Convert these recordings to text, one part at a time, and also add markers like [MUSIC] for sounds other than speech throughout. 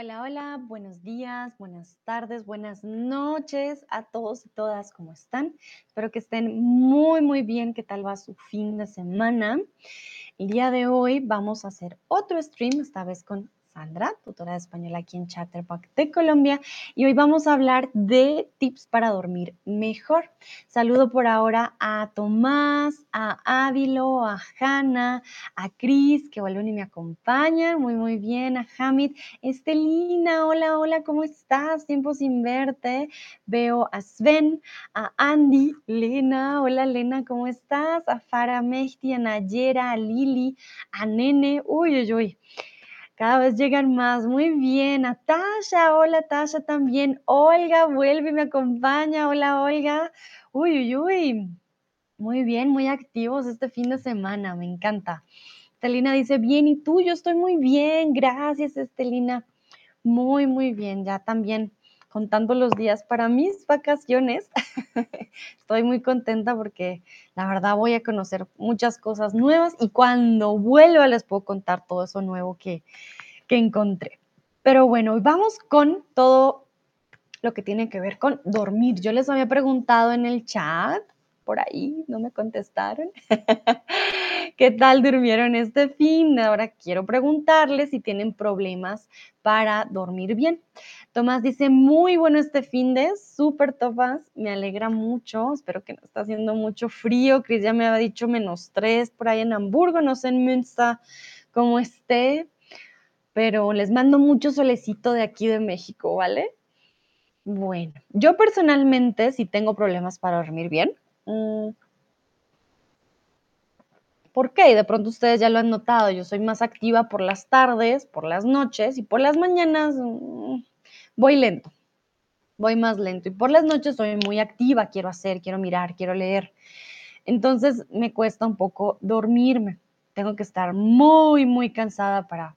Hola, hola, buenos días, buenas tardes, buenas noches a todos y todas, ¿cómo están? Espero que estén muy, muy bien. ¿Qué tal va su fin de semana? El día de hoy vamos a hacer otro stream, esta vez con Sandra, tutora de español aquí en Chatterbox de Colombia, y hoy vamos a hablar de tips para dormir mejor. Saludo por ahora a Tomás, a Ávilo, a Hanna, a Cris, que vuelven y me acompañan, muy, muy bien, a Hamid, Estelina, hola, hola, ¿cómo estás? Tiempo sin verte. Veo a Sven, a Andy, Lena, hola Lena, ¿cómo estás? A Farah Mehdi, a Nayera, a Lili, a Nene, uy, uy, uy. Cada vez llegan más. Muy bien. A Tasha. Hola, Tasha también. Olga, vuelve y me acompaña. Hola, Olga. Uy, uy, uy. Muy bien, muy activos este fin de semana. Me encanta. Estelina dice, bien, ¿y tú? Yo estoy muy bien. Gracias, Estelina. Muy, muy bien. Ya también contando los días para mis vacaciones. [LAUGHS] Estoy muy contenta porque la verdad voy a conocer muchas cosas nuevas y cuando vuelva les puedo contar todo eso nuevo que, que encontré. Pero bueno, vamos con todo lo que tiene que ver con dormir. Yo les había preguntado en el chat, por ahí, no me contestaron. [LAUGHS] ¿Qué tal durmieron este fin? Ahora quiero preguntarles si tienen problemas para dormir bien. Tomás dice, muy bueno este fin de, súper topas, me alegra mucho, espero que no está haciendo mucho frío. Cris ya me había dicho menos tres por ahí en Hamburgo, no sé en Münster cómo esté, pero les mando mucho solecito de aquí de México, ¿vale? Bueno, yo personalmente sí tengo problemas para dormir bien. Mm. ¿Por qué? De pronto ustedes ya lo han notado, yo soy más activa por las tardes, por las noches y por las mañanas mm, voy lento, voy más lento y por las noches soy muy activa, quiero hacer, quiero mirar, quiero leer. Entonces me cuesta un poco dormirme, tengo que estar muy, muy cansada para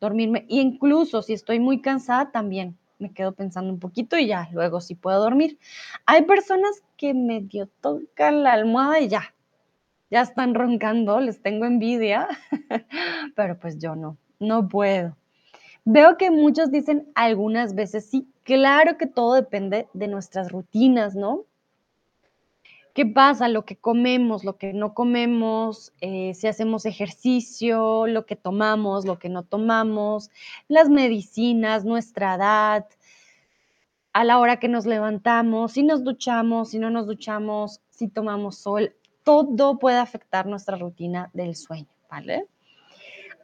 dormirme y incluso si estoy muy cansada también me quedo pensando un poquito y ya, luego sí puedo dormir. Hay personas que medio tocan la almohada y ya, ya están roncando, les tengo envidia, [LAUGHS] pero pues yo no, no puedo. Veo que muchos dicen algunas veces sí, claro que todo depende de nuestras rutinas, ¿no? ¿Qué pasa? Lo que comemos, lo que no comemos, eh, si hacemos ejercicio, lo que tomamos, lo que no tomamos, las medicinas, nuestra edad, a la hora que nos levantamos, si nos duchamos, si no nos duchamos, si tomamos sol, todo puede afectar nuestra rutina del sueño, ¿vale?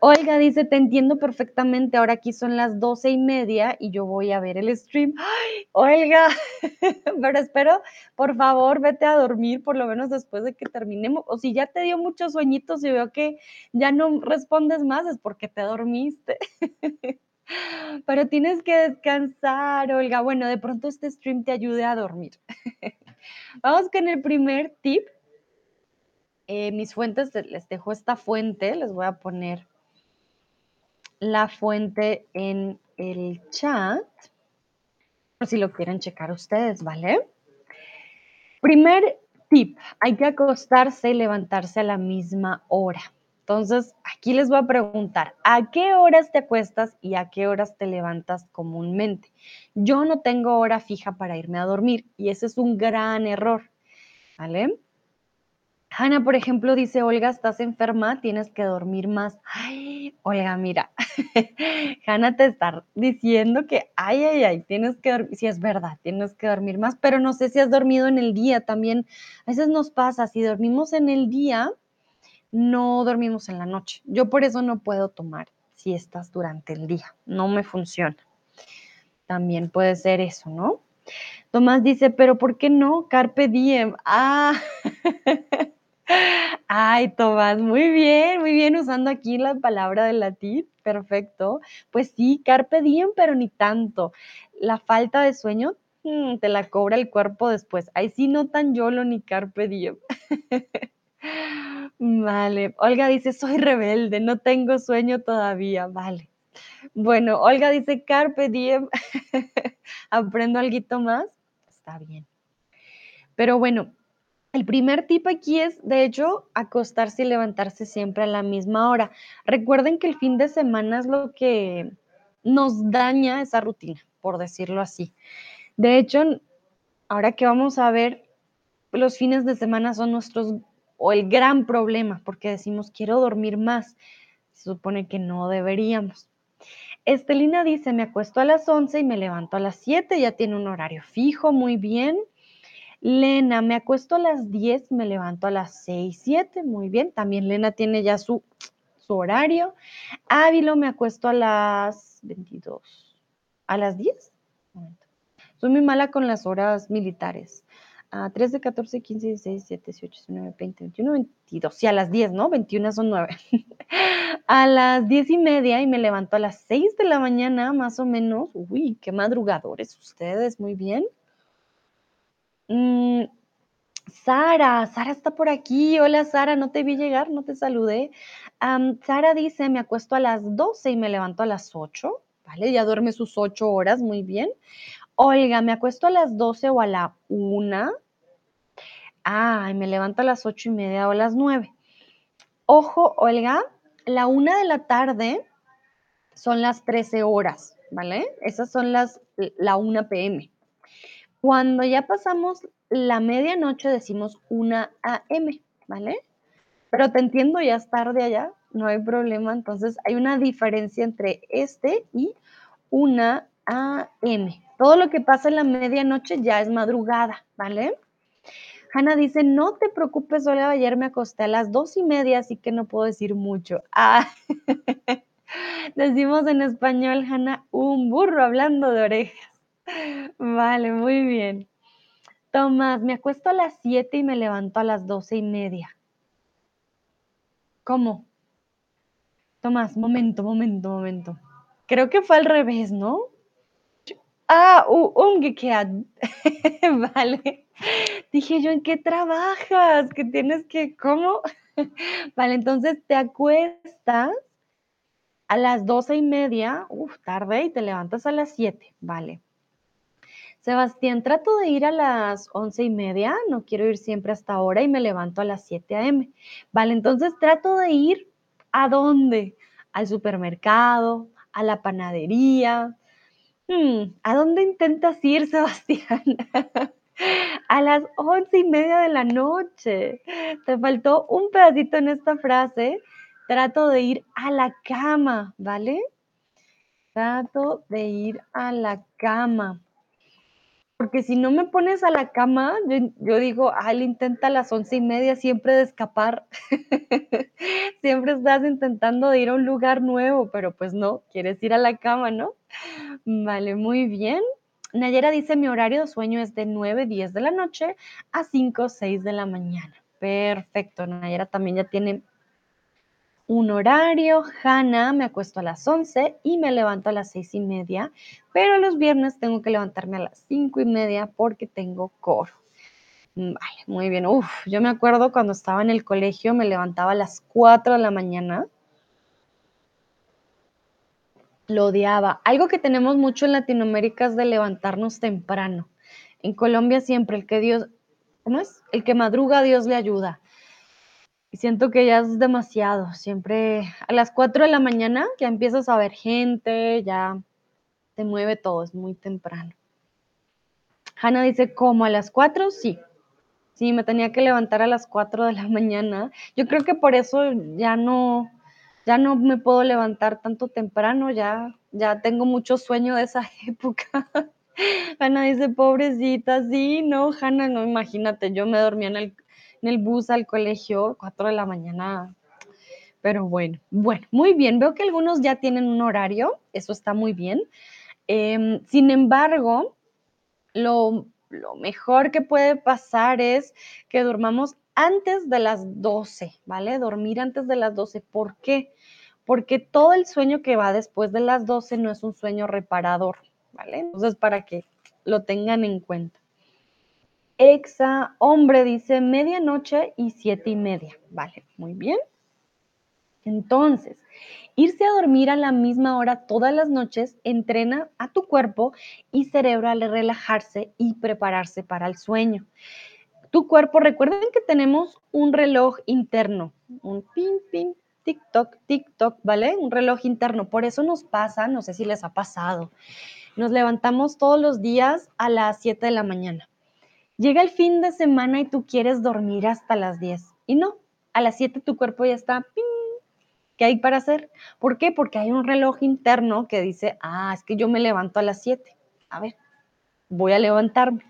Olga dice, te entiendo perfectamente, ahora aquí son las doce y media y yo voy a ver el stream. ¡Ay, Olga! [LAUGHS] Pero espero, por favor, vete a dormir por lo menos después de que terminemos. O si ya te dio muchos sueñitos y veo que ya no respondes más, es porque te dormiste. [LAUGHS] Pero tienes que descansar, Olga. Bueno, de pronto este stream te ayude a dormir. [LAUGHS] Vamos con el primer tip. Eh, mis fuentes, les dejo esta fuente, les voy a poner la fuente en el chat, por si lo quieren checar ustedes, ¿vale? Primer tip, hay que acostarse y levantarse a la misma hora. Entonces, aquí les voy a preguntar, ¿a qué horas te acuestas y a qué horas te levantas comúnmente? Yo no tengo hora fija para irme a dormir y ese es un gran error, ¿vale? Hanna, por ejemplo, dice, Olga, estás enferma, tienes que dormir más. Ay, Olga, mira, [LAUGHS] Hanna te está diciendo que, ay, ay, ay, tienes que dormir, sí es verdad, tienes que dormir más, pero no sé si has dormido en el día también. A veces nos pasa, si dormimos en el día, no dormimos en la noche. Yo por eso no puedo tomar siestas durante el día, no me funciona. También puede ser eso, ¿no? Tomás dice, pero ¿por qué no? Carpe diem. Ah, [LAUGHS] Ay, Tomás, muy bien, muy bien usando aquí la palabra del latín, perfecto. Pues sí, carpe diem, pero ni tanto. La falta de sueño mm, te la cobra el cuerpo después. Ahí sí no tan yolo ni carpe diem. [LAUGHS] Vale, Olga dice, soy rebelde, no tengo sueño todavía. Vale. Bueno, Olga dice, carpe diem, [LAUGHS] aprendo algo más. Está bien. Pero bueno, el primer tip aquí es, de hecho, acostarse y levantarse siempre a la misma hora. Recuerden que el fin de semana es lo que nos daña esa rutina, por decirlo así. De hecho, ahora que vamos a ver, los fines de semana son nuestros o el gran problema, porque decimos quiero dormir más. Se supone que no deberíamos. Estelina dice, me acuesto a las 11 y me levanto a las 7, ya tiene un horario fijo, muy bien. Lena, me acuesto a las 10 y me levanto a las 6, 7, muy bien. También Lena tiene ya su, su horario. Ávilo, me acuesto a las 22. ¿A las 10? Soy muy mala con las horas militares. A 13, 14, 15, 16, 17, 18, 19, 20, 21, 22. Sí, a las 10, ¿no? 21 son 9. [LAUGHS] a las 10 y media y me levanto a las 6 de la mañana, más o menos. Uy, qué madrugadores ustedes, muy bien. Mm, Sara, Sara está por aquí. Hola Sara, no te vi llegar, no te saludé. Sara dice, me acuesto a las 12 y me levanto a las 8. ¿Vale? Ya duerme sus 8 horas, muy bien. Olga, me acuesto a las 12 o a la 1. Ay, me levanto a las 8 y media o a las 9. Ojo, Olga, la 1 de la tarde son las 13 horas, ¿vale? Esas son las, la 1 pm. Cuando ya pasamos la medianoche decimos 1 am, ¿vale? Pero te entiendo, ya es tarde allá, no hay problema. Entonces hay una diferencia entre este y 1 am. Todo lo que pasa en la medianoche ya es madrugada, ¿vale? Hanna dice, no te preocupes, Olga, ayer me acosté a las dos y media, así que no puedo decir mucho. Ah, [LAUGHS] decimos en español, Hanna, un burro hablando de orejas. Vale, muy bien. Tomás, me acuesto a las siete y me levanto a las doce y media. ¿Cómo? Tomás, momento, momento, momento. Creo que fue al revés, ¿no? Ah, umgekehrt. [LAUGHS] vale. Dije yo, ¿en qué trabajas? Que tienes que, ¿cómo? [LAUGHS] vale, entonces te acuestas a las doce y media, uff, tarde, y te levantas a las siete, vale. Sebastián, trato de ir a las once y media, no quiero ir siempre hasta ahora y me levanto a las 7 a.m. Vale, entonces trato de ir a dónde? Al supermercado, a la panadería, Hmm, ¿a dónde intentas ir, [LAUGHS] Sebastián? a las once y media de la noche. Te faltó un pedacito en esta frase. Trato de ir a la cama, ¿vale? Trato de ir a la cama. Porque si no me pones a la cama, yo, digo, ah, él intenta a las once y media siempre de escapar. [LAUGHS] siempre estás intentando ir a un lugar nuevo, pero pues no, quieres ir a la cama, ¿no? Vale, muy bien. Nayera dice, mi horario de sueño es de 9, 10 de la noche a 5, 6 de la mañana. Perfecto, Nayera también ya tiene un horario. Hanna, me acuesto a las 11 y me levanto a las 6 y media, pero los viernes tengo que levantarme a las 5 y media porque tengo coro. Vale, muy bien. Uf, yo me acuerdo cuando estaba en el colegio, me levantaba a las 4 de la mañana lo odiaba. Algo que tenemos mucho en Latinoamérica es de levantarnos temprano. En Colombia siempre el que Dios, ¿cómo es? El que madruga, Dios le ayuda. Y siento que ya es demasiado. Siempre a las 4 de la mañana ya empiezas a ver gente, ya te mueve todo, es muy temprano. Hanna dice, ¿cómo a las 4? Sí. Sí, me tenía que levantar a las 4 de la [LAUGHS] mañana. Yo creo que por eso ya no, ya no me puedo levantar tanto temprano, ya, ya tengo mucho sueño de esa [LAUGHS] época. Hanna dice, pobrecita, sí, no, Hanna, no, imagínate, yo me dormía en el, en el bus al colegio, 4 de la mañana. Pero bueno, bueno, muy bien, veo que algunos ya tienen un horario, eso está muy bien. Em, sin embargo, lo, lo mejor que puede pasar es que durmamos antes de las 12, ¿vale? Dormir antes de las 12. ¿Por qué? Porque todo el sueño que va después de las 12 no es un sueño reparador, ¿vale? Entonces, para que lo tengan en cuenta. Exa, hombre, dice medianoche y siete y media. Vale, muy bien. Entonces, irse a dormir a la misma hora todas las noches entrena a tu cuerpo y cerebro a relajarse y prepararse para el sueño tu cuerpo, recuerden que tenemos un reloj interno, un pin, pin, TikTok, TikTok, ¿vale? Un reloj interno. Por eso nos pasa, no sé si les ha pasado, nos levantamos todos los días a las 7 de la mañana. Llega el fin de semana y tú quieres dormir hasta las 10. Y no, a las 7 tu cuerpo ya está, ¡ping! ¿qué hay para hacer? ¿Por qué? Porque hay un reloj interno que dice, ah, es que yo me levanto a las 7. A ver, voy a levantarme.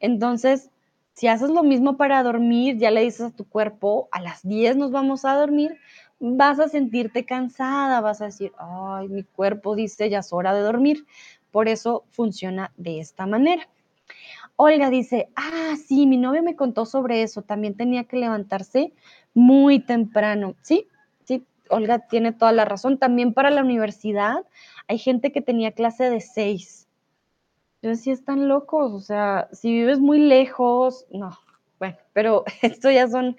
Entonces, si haces lo mismo para dormir, ya le dices a tu cuerpo, a las 10 nos vamos a dormir, vas a sentirte cansada, vas a decir, ay, mi cuerpo dice, ya es hora de dormir. Por eso funciona de esta manera. Olga dice, ah, sí, mi novio me contó sobre eso, también tenía que levantarse muy temprano. Sí, sí, Olga tiene toda la razón. También para la universidad hay gente que tenía clase de 6 yo decía, están locos, o sea, si vives muy lejos, no, bueno, pero [LAUGHS] esto ya son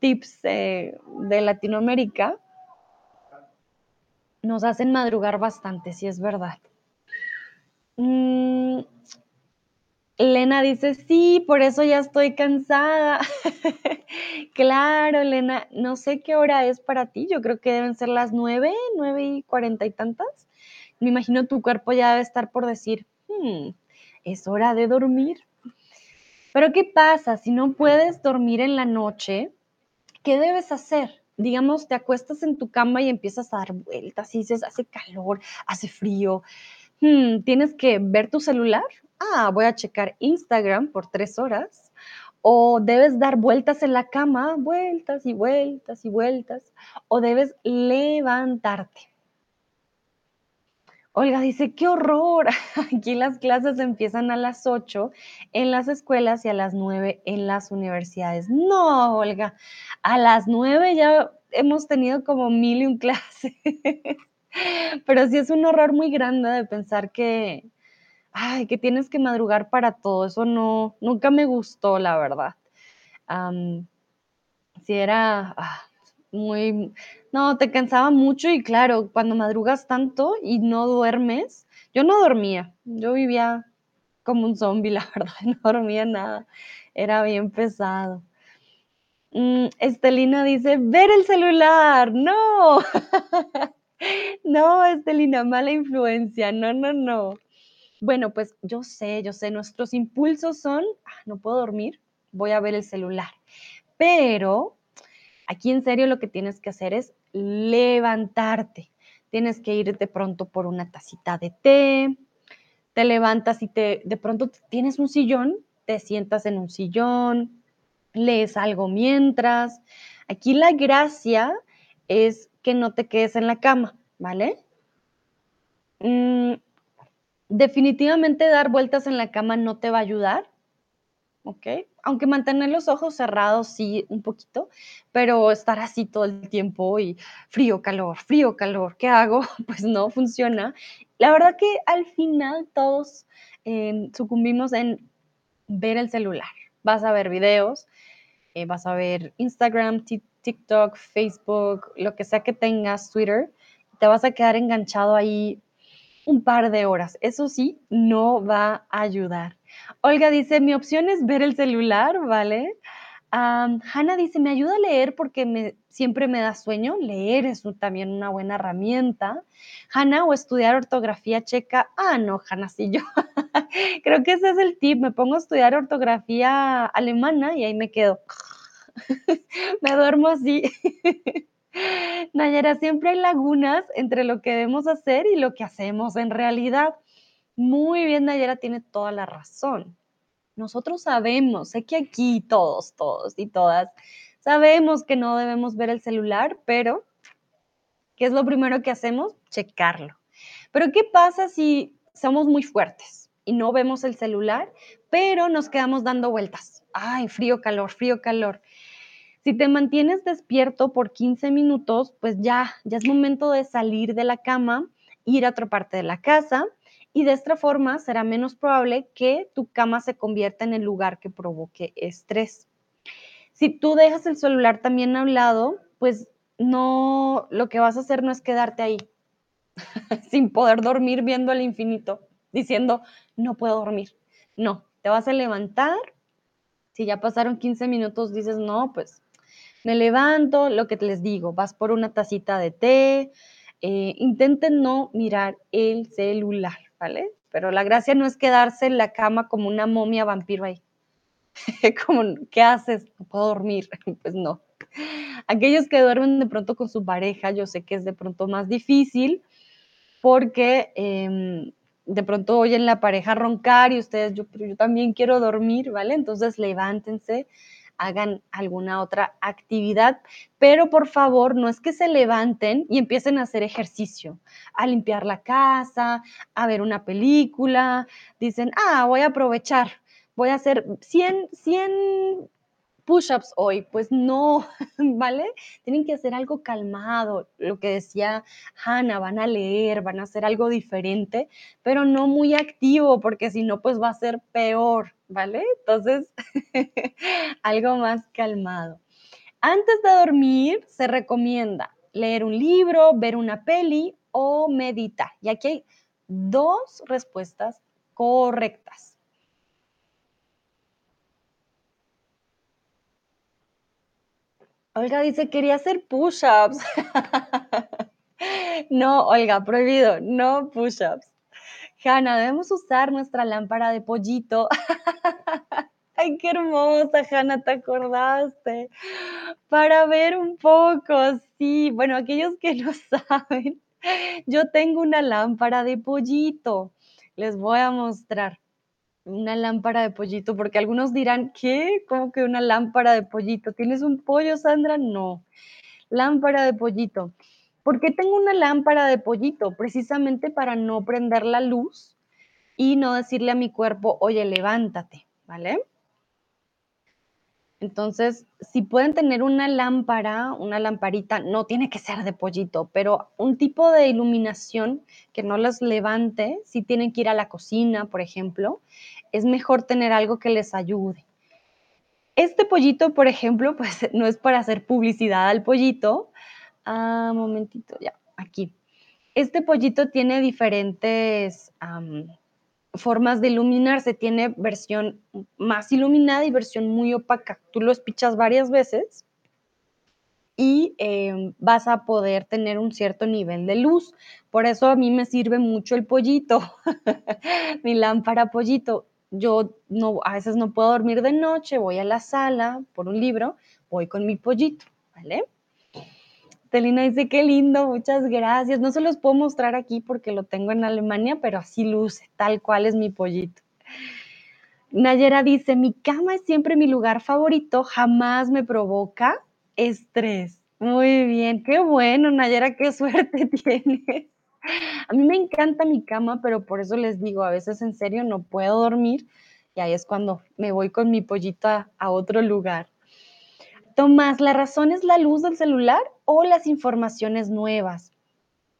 tips eh, de Latinoamérica. Nos hacen madrugar bastante, si es verdad. Mm, Elena dice, sí, por eso ya estoy cansada. [LAUGHS] claro, Elena, no sé qué hora es para ti, yo creo que deben ser las nueve, nueve y cuarenta y tantas. Me imagino tu cuerpo ya debe estar por decir, hmm, es hora de dormir. Pero ¿qué pasa si no puedes dormir en la noche? ¿Qué debes hacer? Digamos, te acuestas en tu cama y empiezas a dar vueltas y dices, hace calor, hace frío. Hmm, ¿Tienes que ver tu celular? Ah, voy a checar Instagram por tres horas. O debes dar vueltas en la cama, vueltas y vueltas y vueltas. O debes levantarte. Olga dice, qué horror. [LAUGHS] Aquí las clases empiezan a las 8 en las escuelas y a las 9 en las universidades. No, Olga, a las 9 ya hemos tenido como mil y un [LAUGHS] clases. Pero sí es un horror muy grande de pensar que, ay, que tienes que madrugar para todo. Eso no, nunca me gustó, la verdad. si era, ah, muy, no, te cansaba mucho y claro, cuando madrugas tanto y no duermes, yo no dormía, yo vivía como un zombie, [LAUGHS] la verdad, no dormía nada, era bien pesado. Mm, Estelina dice, ver el celular, no, [LAUGHS] no, Estelina, mala influencia, no, no, no. Bueno, pues yo sé, yo sé, nuestros impulsos son, ah, no puedo dormir, voy a ver el celular, pero Aquí en serio lo que tienes que hacer es levantarte. Tienes que ir de pronto por una tacita de té, te levantas y te, de pronto tienes un sillón, te sientas en un sillón, lees algo mientras. Aquí la gracia es que no te quedes en la cama, ¿vale? Mm, definitivamente dar vueltas en la cama no te va a ayudar, ¿ok? Aunque mantener los ojos cerrados sí un poquito, pero estar así todo el tiempo y frío, calor, frío, calor, ¿qué hago? [LAUGHS] Pues no funciona. La verdad que al final todos em, sucumbimos en ver el celular. Vas a ver videos, eh, vas a ver Instagram, TikTok, Facebook, lo que sea que tengas, Twitter, te vas a quedar enganchado ahí un par de horas. Eso sí, no va a ayudar. Olga dice, mi opción es ver el celular, ¿vale? Hanna dice, me ayuda a leer porque me, siempre me da sueño. Leer es también una buena herramienta. Hanna, o estudiar ortografía checa. Ah, no, Hanna, sí, yo. [LAUGHS] Creo que ese es el tip. Me pongo a estudiar ortografía alemana y ahí me quedo. [LAUGHS] me duermo así. [LAUGHS] [LAUGHS] Nayara, siempre hay lagunas entre lo que debemos hacer y lo que hacemos en realidad. Muy bien, Nayera tiene toda la razón. Nosotros sabemos, sé que aquí todos, todos y todas, sabemos que no debemos ver el celular, pero ¿qué es lo primero que hacemos? Checarlo. Pero ¿qué pasa si somos muy fuertes y no vemos el celular, pero nos quedamos dando vueltas? Ay, frío, calor, frío, calor. Si te mantienes despierto por 15 minutos, pues ya, ya es momento de salir de la cama, ir a otra parte de la casa y de esta forma será menos probable que tu cama se convierta en el lugar que provoque estrés. Si tú dejas el celular también a un lado, pues no, lo que vas a hacer no es quedarte ahí [LAUGHS] sin poder dormir viendo el infinito, diciendo, no puedo dormir. No, te vas a levantar. Si ya pasaron 15 minutos, dices, no, pues Me levanto, lo que les digo, vas por una tacita de té, eh, intenten no mirar el celular, ¿vale? Pero la gracia no es quedarse en la cama como una momia vampiro ahí. [LAUGHS] como, ¿qué haces? No puedo dormir. [LAUGHS] pues no. Aquellos que duermen de pronto con su pareja, yo sé que es de pronto más difícil porque em, de pronto oyen la pareja roncar y ustedes, yo, también quiero dormir, ¿vale? Entonces levántense, hagan alguna otra actividad, pero por favor no es que se levanten y empiecen a hacer ejercicio, a limpiar la casa, a ver una película, dicen, ah, voy a aprovechar, voy a hacer 100, 100 push-ups hoy, pues no, [LAUGHS] ¿vale? Tienen que hacer algo calmado, lo que decía Hannah, van a leer, van a hacer algo diferente, pero no muy activo, porque si no, pues va a ser peor, ¿vale? Entonces, [LAUGHS] algo más calmado. Antes de dormir, se recomienda leer un libro, ver una peli o meditar. Y aquí hay dos respuestas correctas. Olga dice, quería hacer push-ups. [LAUGHS] no, Olga, prohibido, no push-ups. Hanna, debemos usar nuestra lámpara de pollito. [LAUGHS] Ay, qué hermosa, Hanna, te acordaste. Para ver un poco, sí. Bueno, aquellos que no [LAUGHS] saben, yo tengo una lámpara de pollito. Les voy a mostrar una lámpara de pollito, porque algunos dirán, ¿qué? ¿Cómo que una lámpara de pollito? ¿Tienes un pollo, Sandra? No, lámpara de pollito. ¿Por qué tengo una lámpara de pollito? Precisamente para no prender la luz y no decirle a mi cuerpo, oye, levántate, ¿vale? Entonces, si pueden tener una lámpara, una lamparita, no tiene que ser de pollito, pero un tipo de iluminación que no las levante, si tienen que ir a la cocina, por ejemplo, es mejor tener algo que les ayude. Este pollito, por ejemplo, [LAUGHS] pues no es para hacer publicidad al pollito. Ah, momentito, ya, aquí. Este pollito tiene diferentes formas de iluminarse. Tiene versión más iluminada y versión muy opaca. Tú lo espichas varias veces y em, vas a poder tener un cierto nivel de luz. Por eso a mí me sirve mucho el pollito, [LAUGHS] mi lámpara pollito. Yo no, a veces no puedo dormir de noche, voy a la sala por un libro, voy con mi pollito, ¿vale? Telina dice, qué lindo, muchas gracias. No se los puedo mostrar aquí porque lo tengo en Alemania, pero así luce, tal cual es mi pollito. Nayera dice, mi cama es siempre mi lugar favorito, jamás me provoca estrés. Muy bien, qué bueno, Nayera, qué [LAUGHS] suerte tienes. A mí me encanta mi cama, pero por eso les digo, a veces en serio no puedo dormir y ahí es cuando me voy con mi pollito a, a otro lugar. Tomás, ¿la razón es la luz del celular o las informaciones nuevas?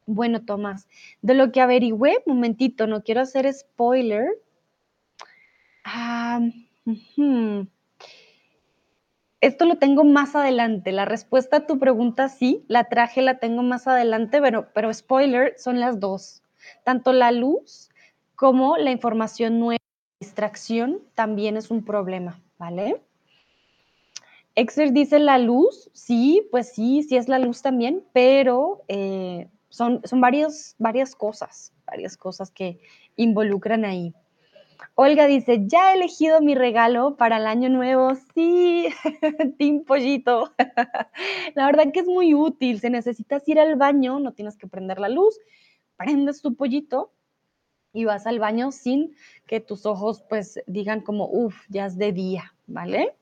Bueno, Tomás, de lo que averigüé, momentito, no quiero hacer spoiler. Ah, Esto lo tengo más adelante. La respuesta a tu pregunta sí, la traje, la tengo más adelante, pero, pero spoiler, son las dos. Tanto la luz como la información nueva, distracción, también es un problema, ¿vale? Exer dice la luz, sí, pues sí, sí es la luz también, pero eh, son, son varias cosas, varias cosas que involucran ahí. Olga dice, ya he elegido mi regalo para el año nuevo. Sí, [LAUGHS] Team Pollito. [LAUGHS] la verdad que es muy útil. Si necesitas ir al baño, no tienes que prender la luz, prendes tu pollito y vas al baño sin que tus ojos pues digan como, uff, ya es de día, ¿vale?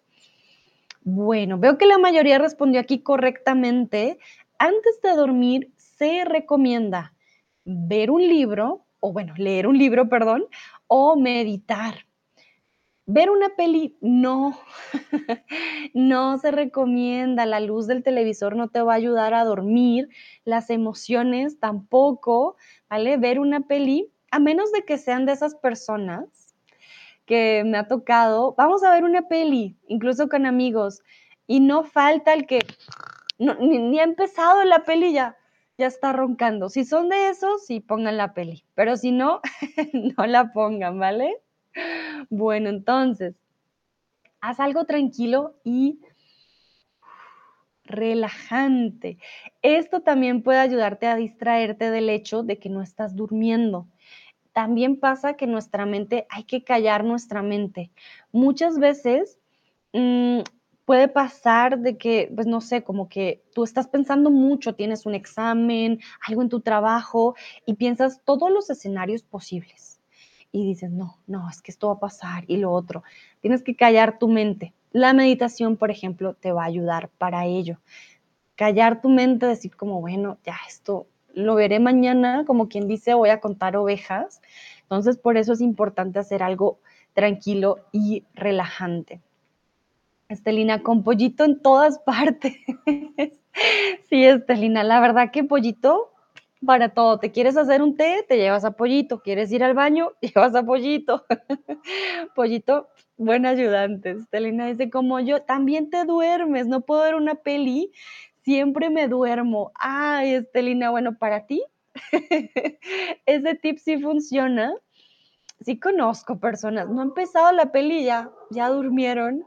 Bueno, veo que la mayoría respondió aquí correctamente. Antes de dormir, se recomienda ver un libro, o bueno, leer un libro, perdón, o meditar. Ver una peli no, [LAUGHS] no se recomienda. La luz del televisor no te va a ayudar a dormir, las emociones tampoco, ¿vale? Ver una peli, a menos de que sean de esas personas que me ha tocado, vamos a ver una peli, incluso con amigos, y no falta el que ni, ha empezado la peli ya, ya está roncando. Si son de esos, sí pongan la peli, pero si no, [LAUGHS] no la pongan, ¿vale? Bueno, entonces, haz algo tranquilo y relajante. Esto también puede ayudarte a distraerte del hecho de que no estás durmiendo. También pasa que nuestra mente, hay que callar nuestra mente. Muchas veces mm, puede pasar de que, pues no sé, como que tú estás pensando mucho, tienes un examen, algo en tu trabajo y piensas todos los escenarios posibles. Y dices, no, no, es que esto va a pasar y lo otro. Tienes que callar tu mente. La meditación, por ejemplo, te va a ayudar para ello. Callar tu mente, decir como, bueno, ya esto lo veré mañana, como quien dice, voy a contar ovejas. Entonces, por eso es importante hacer algo tranquilo y relajante. Estelina, con pollito en todas [LAUGHS] partes. sí, Estelina, la verdad que pollito para todo. Te quieres hacer un té, te llevas a pollito. Quieres ir al baño, [LAUGHS] llevas a pollito. [LAUGHS] pollito, buen ayudante. Estelina dice, como yo, también te duermes, no puedo ver una peli, siempre me duermo. Ay, Estelina, bueno, para ti, [LAUGHS] ese tip sí funciona. Sí conozco personas, no ha empezado la peli ya, ya durmieron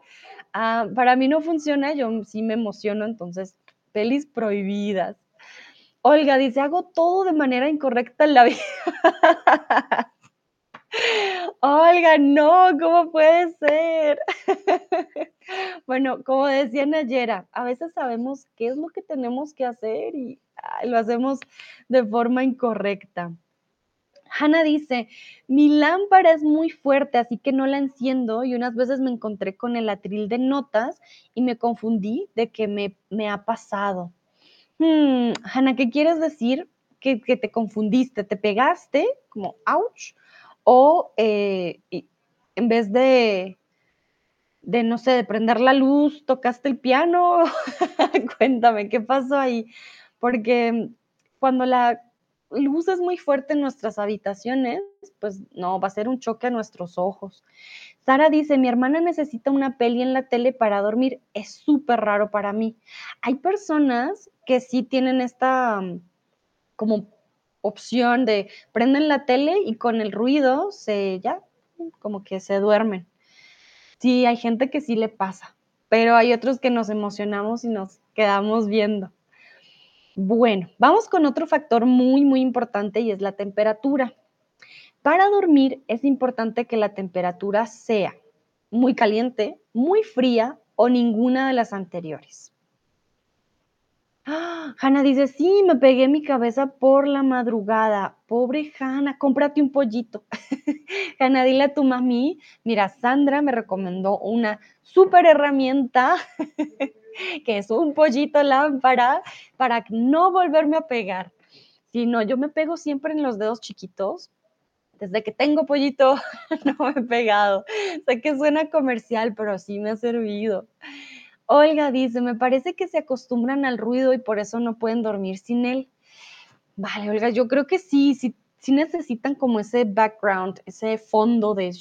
Ah, para mí no funciona, yo sí me emociono, entonces, pelis prohibidas. Olga dice, hago todo de manera incorrecta en la vida. [LAUGHS] Olga, no, ¿cómo puede ser? [LAUGHS] bueno, como decía Nayera, a veces sabemos qué es lo que tenemos que hacer y lo hacemos de forma incorrecta. Hannah dice, mi lámpara es muy fuerte, así que no la enciendo y unas veces me encontré con el atril de notas y me confundí de que me, me ha pasado. Hmm, ¿qué quieres decir? Que, te confundiste, te pegaste como ouch o eh, en vez de, de, no sé, de prender la luz, tocaste el piano. [LAUGHS] Cuéntame, ¿qué pasó ahí? Porque cuando la luz es muy fuerte en nuestras habitaciones, pues no, va a ser un choque a nuestros ojos. Sara dice, mi hermana necesita una peli en la tele para dormir. Es súper raro para mí. Hay personas que sí tienen esta mm, como opción de prenden la tele y con el ruido se ya como que se duermen. Sí, hay gente que sí le pasa, pero hay otros que nos emocionamos y nos quedamos viendo. Bueno, vamos con otro factor muy, muy importante y es la temperatura. Para dormir es importante que la temperatura sea muy caliente, muy fría o ninguna de las anteriores. ¡Ah! Hanna dice, sí, me pegué mi cabeza por la madrugada. Pobre Hanna, cómprate un pollito. [LAUGHS] Hanna, dile a tu mami, mira, Sandra me recomendó una súper herramienta [LAUGHS] que es un pollito lámpara para no volverme a pegar. Si no, yo me pego siempre en los dedos chiquitos. Desde que tengo pollito [LAUGHS] no me he pegado. Sé que suena comercial, pero sí me ha servido. Olga dice, me parece que se acostumbran al ruido y por eso no pueden dormir sin él. Vale, Olga, yo creo que sí, sí, sí necesitan como ese background, ese fondo de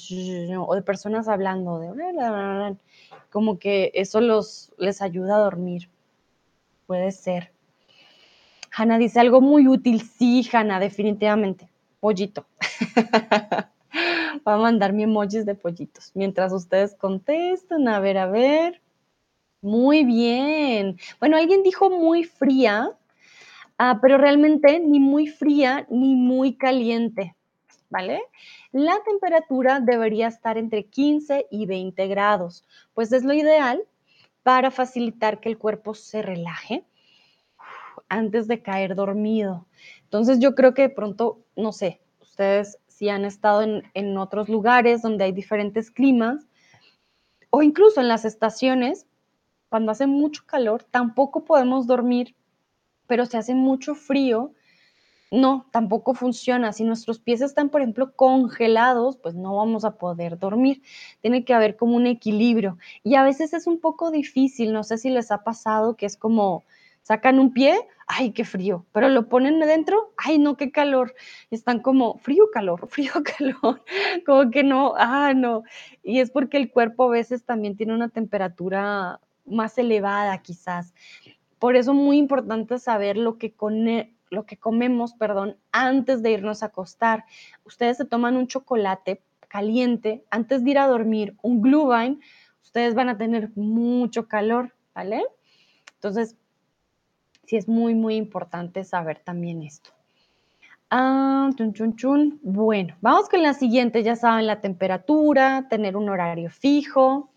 o de personas hablando de como que eso los, les ayuda a dormir. Puede ser. Hanna dice algo muy útil. Sí, Hanna, definitivamente. Pollito. [LAUGHS] Voy a mandar mi emojis de pollitos. Mientras ustedes contestan, a ver, a ver. Muy bien. Bueno, alguien dijo muy fría, ah, pero realmente ni muy fría ni muy caliente. ¿vale? La temperatura debería estar entre 15 y 20 grados, pues es lo ideal para facilitar que el cuerpo se relaje antes de caer dormido. Entonces yo creo que de pronto, no sé, ustedes si han estado en, en otros lugares donde hay diferentes climas o incluso en las estaciones, cuando hace mucho calor, tampoco podemos dormir, pero si hace mucho frío, no, tampoco funciona. Si nuestros pies están, por ejemplo, congelados, pues no vamos a poder dormir. Tiene que haber como un equilibrio. Y a veces es un poco difícil, no sé si les ha pasado que es como sacan un pie, ay, qué frío, pero lo ponen adentro, ay, no, qué calor. están como frío, calor, [LAUGHS] frío, calor, como que no, ah, no. Y es porque el cuerpo a veces también tiene una temperatura más elevada quizás. Por eso muy importante saber lo que con lo que comemos, perdón, antes de irnos a acostar. Ustedes se toman un chocolate caliente antes de ir a dormir, un Glühwein, ustedes van a tener mucho calor, ¿vale? Entonces, sí es muy, muy importante saber también esto. Ah, chun, chun, chun. Bueno, vamos con la siguiente. Ya saben, la temperatura, tener un horario fijo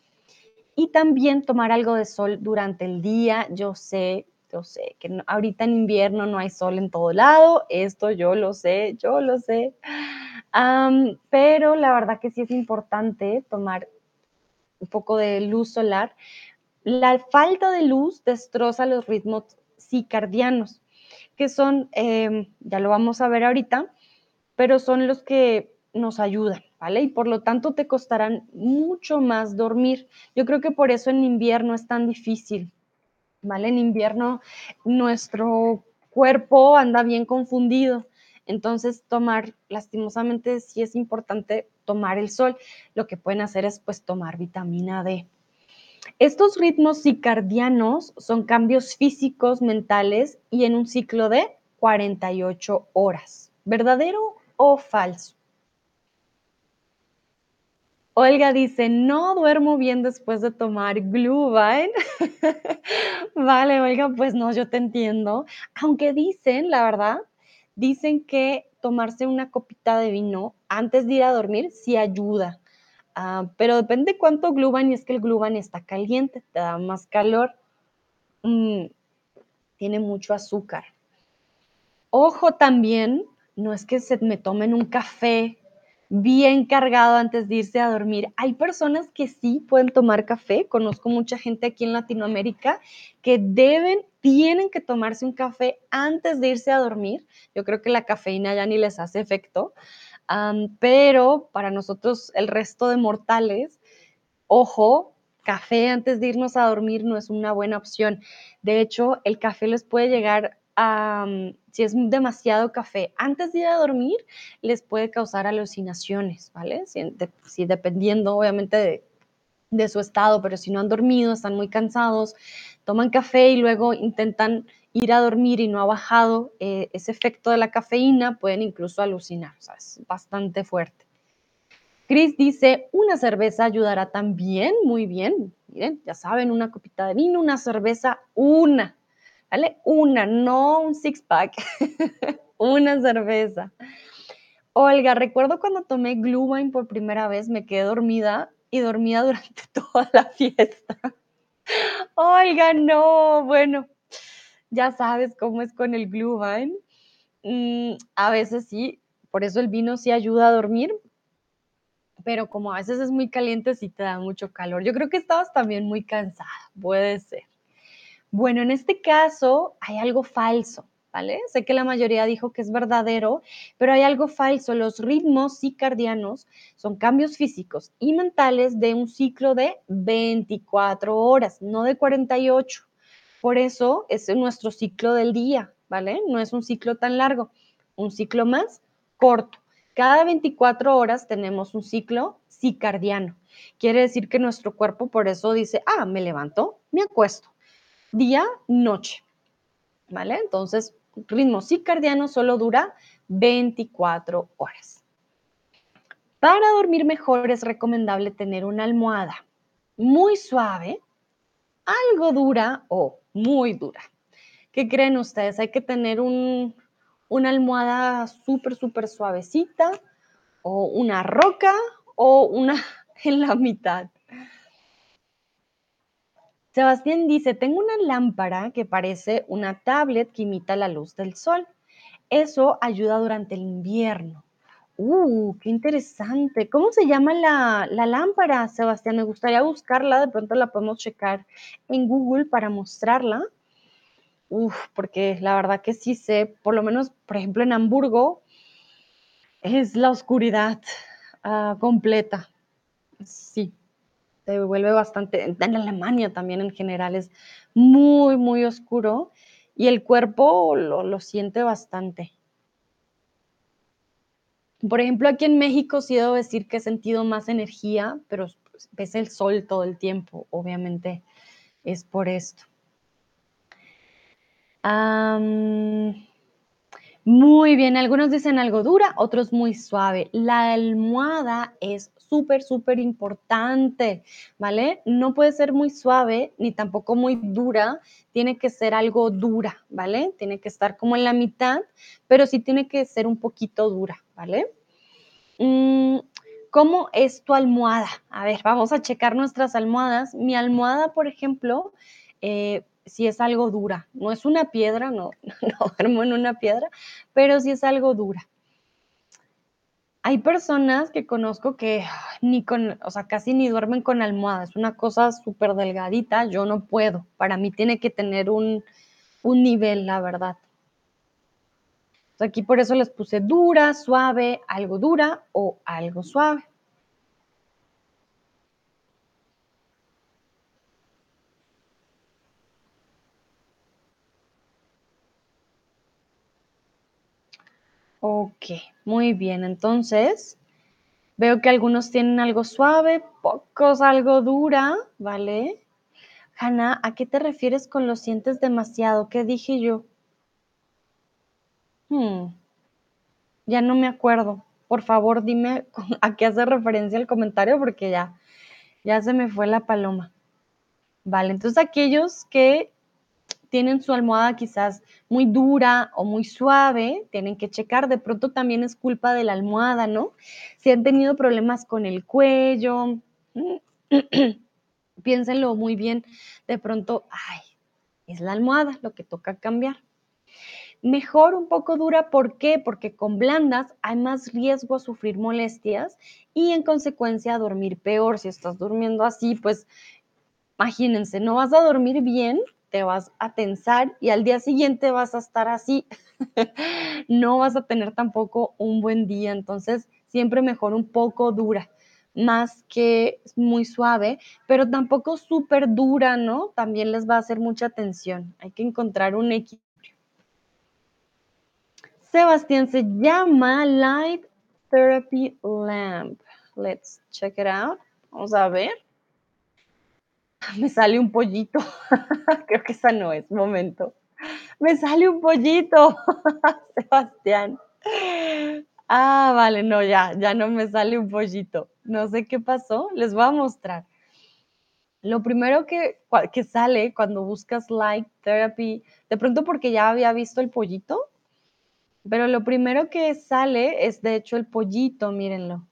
y también tomar algo de sol durante el día. Yo sé, yo sé que ahorita en invierno no hay sol en todo lado. Esto yo lo sé, yo lo sé. pero la verdad que sí es importante tomar un poco de luz solar. La falta de luz destroza los ritmos circadianos que son, em, ya lo vamos a ver ahorita, pero son los que nos ayudan, ¿vale? Y por lo tanto te costarán mucho más dormir. Yo creo que por eso en invierno es tan difícil, ¿vale? En invierno nuestro cuerpo anda bien confundido. Entonces, tomar, lastimosamente, sí es importante tomar el sol. Lo que pueden hacer es, pues, tomar vitamina D. Estos ritmos circadianos son cambios físicos, mentales y en un ciclo de 48 horas. ¿Verdadero o falso? Olga dice, no duermo bien después de tomar Glühwein. [LAUGHS] vale, Olga, pues no, yo te entiendo. Aunque dicen, la verdad, dicen que tomarse una copita de vino antes de ir a dormir sí ayuda. Ah, pero depende cuánto gluban y es que el gluban está caliente, te da más calor. Mm, tiene mucho azúcar. Ojo también, no es que se me tomen un café bien cargado antes de irse a dormir. Hay personas que sí pueden tomar café. Conozco mucha gente aquí en Latinoamérica que deben, tienen que tomarse un café antes de irse a dormir. Yo creo que la cafeína ya ni les hace efecto pero para nosotros, el resto de mortales, ojo, café antes de irnos a dormir no es una buena opción. De hecho, el café les puede llegar si es demasiado café antes de ir a dormir, les puede causar alucinaciones, ¿vale? Si, dependiendo, obviamente, de, de su estado, pero si no han dormido, están muy cansados, toman café y luego intentan ir a dormir y no ha bajado eh, ese efecto de la cafeína, pueden incluso alucinar, o sea, es bastante fuerte. Chris dice, una cerveza ayudará también, muy bien, miren, ya saben, una copita de vino, una cerveza, una, ¿vale? Una, no un six-pack, [LAUGHS] una cerveza. Olga, recuerdo cuando tomé Glühwein por primera vez, me quedé dormida y dormida durante [LAUGHS] toda la fiesta. Olga, no, bueno, ya sabes cómo es con el Glühwein. Mm, a veces sí, por eso el vino sí ayuda a dormir, pero como a veces es muy caliente, sí te da mucho calor. Yo creo que estabas también muy cansada, puede ser. Bueno, en este caso hay algo falso, ¿vale? Sé que la mayoría dijo que es verdadero, pero hay algo falso. Los ritmos circadianos son cambios físicos y mentales de un ciclo de 24 horas, no de 48. Por eso es nuestro ciclo del día, ¿vale? No es un ciclo tan largo, un ciclo más corto. Cada 24 horas tenemos un ciclo circadiano. Quiere decir que nuestro cuerpo por eso dice, ah, me levanto, me acuesto. Día, noche. ¿Vale? Entonces, ritmo circadiano solo dura 24 horas. Para dormir mejor es recomendable tener una almohada muy suave, algo dura o muy dura. ¿Qué creen ustedes? Hay que tener un, una almohada súper, súper suavecita o una roca o una [LAUGHS] en la mitad. Sebastián dice, tengo una lámpara que parece una tablet que imita la luz del sol. Eso ayuda durante el invierno. ¡Uh, qué interesante! ¿Cómo se llama la, lámpara, Sebastián? Me gustaría buscarla, de pronto la podemos checar en Google para mostrarla. Uf, porque la verdad que sí sé, por lo menos, por ejemplo, en Hamburgo, es la oscuridad uh, completa. Sí, se vuelve bastante, en Alemania también en general es muy, muy oscuro y el cuerpo lo, lo siente bastante. Por ejemplo, aquí en México sí debo decir que he sentido más energía, pero ves el sol todo el tiempo, obviamente es por esto. muy bien, algunos dicen algo dura, otros muy suave. La almohada es súper, súper importante, ¿vale? No puede ser muy suave ni tampoco muy dura, tiene que ser algo dura, ¿vale? Tiene que estar como en la mitad, pero sí tiene que ser un poquito dura, ¿vale? Mm, ¿Cómo es tu almohada? A ver, vamos a checar nuestras almohadas. Mi almohada, por ejemplo, eh, si es algo dura, no es una piedra, no, [LAUGHS] no duermo en una piedra, pero sí es algo dura. Hay personas que conozco que ni con, o sea, casi ni duermen con almohada, es una cosa súper delgadita, yo no puedo, para mí tiene que tener un, un nivel, la verdad. Aquí por eso les puse dura, suave, algo dura o algo suave. Ok, muy bien. Entonces, veo que algunos tienen algo suave, pocos algo dura, ¿vale? Hanna, ¿a qué te refieres con lo sientes demasiado? ¿Qué dije yo? Hmm, ya no me acuerdo. Por favor, dime [LAUGHS] a qué hace referencia el comentario porque ya, ya se me fue la paloma. Vale, entonces aquellos que tienen su almohada quizás muy dura o muy suave, tienen que checar, de pronto también es culpa de la almohada, ¿no? Si han tenido problemas con el cuello, [CLEARS THROAT] piénsenlo muy bien, de pronto, ay, es la almohada lo que toca cambiar. Mejor un poco dura, ¿por qué? Porque con blandas hay más riesgo a sufrir molestias y en consecuencia a dormir peor. Si estás durmiendo así, pues imagínense, no vas a dormir bien te vas a tensar y al día siguiente vas a estar así. [LAUGHS] no vas a tener tampoco un buen día. Entonces, siempre mejor un poco dura, más que muy suave, pero tampoco súper dura, ¿no? También les va a hacer mucha tensión. Hay que encontrar un equilibrio. Sebastián se llama Light Therapy Lamp. Let's check it out. Vamos a ver. [LAUGHS] Me sale un pollito. [LAUGHS] Creo que esa no es, momento. Me sale un pollito, [LAUGHS] Sebastián. Ah, vale, no, ya, ya no me sale un pollito. No sé qué pasó, les voy a mostrar. Lo primero que, que sale cuando buscas Light Therapy, de pronto porque ya había visto el pollito, pero lo primero que sale es de hecho el pollito, mírenlo.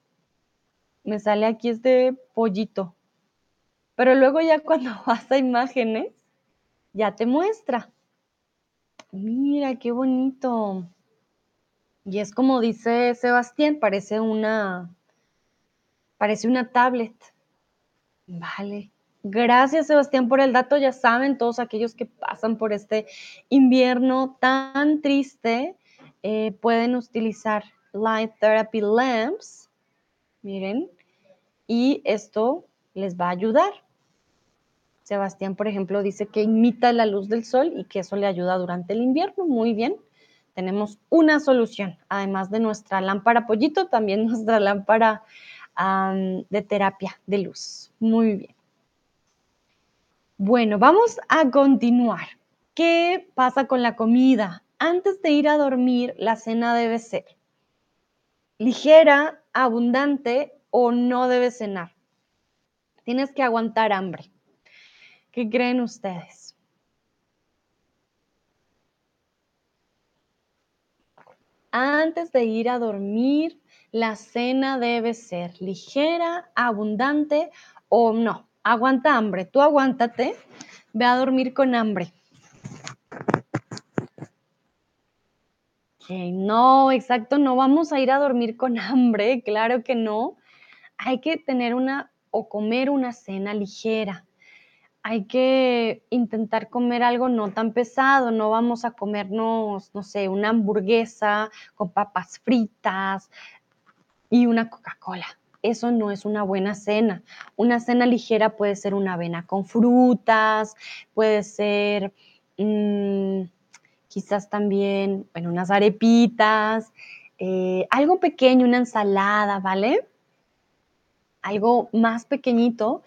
Me sale aquí este pollito. Pero luego ya cuando [LAUGHS] vas a imágenes, ya te muestra. Mira, qué bonito. Y es como dice Sebastián, parece una, parece una tablet. Vale. Gracias, Sebastián, por el dato. Ya saben, todos aquellos que pasan por este invierno tan triste, eh, pueden utilizar Light Therapy Lamps. Miren. Y esto les va a ayudar. Sebastián, por ejemplo, dice que imita la luz del sol y que eso le ayuda durante el invierno. Muy bien, tenemos una solución. Además de nuestra lámpara pollito, también [LAUGHS] nuestra lámpara de terapia de luz. Muy bien. Bueno, vamos a continuar. ¿Qué pasa con la comida? Antes de ir a dormir, la cena debe ser ligera, abundante o no debe cenar. Tienes que aguantar hambre. ¿Qué creen ustedes? Antes de ir a dormir, la cena debe ser ligera, abundante o no. Aguanta hambre. Tú aguántate. Ve a dormir con hambre. no, exacto, no vamos a ir a dormir con hambre, claro que no. Hay que tener una o comer una cena ligera hay que intentar comer algo no tan pesado, no vamos a comernos, no sé, una hamburguesa con papas fritas y una Coca-Cola. Eso no es una buena cena. Una cena ligera puede ser una avena con frutas, puede ser mm, quizás también, bueno, unas arepitas, eh, algo pequeño, una ensalada, ¿vale? Algo más pequeñito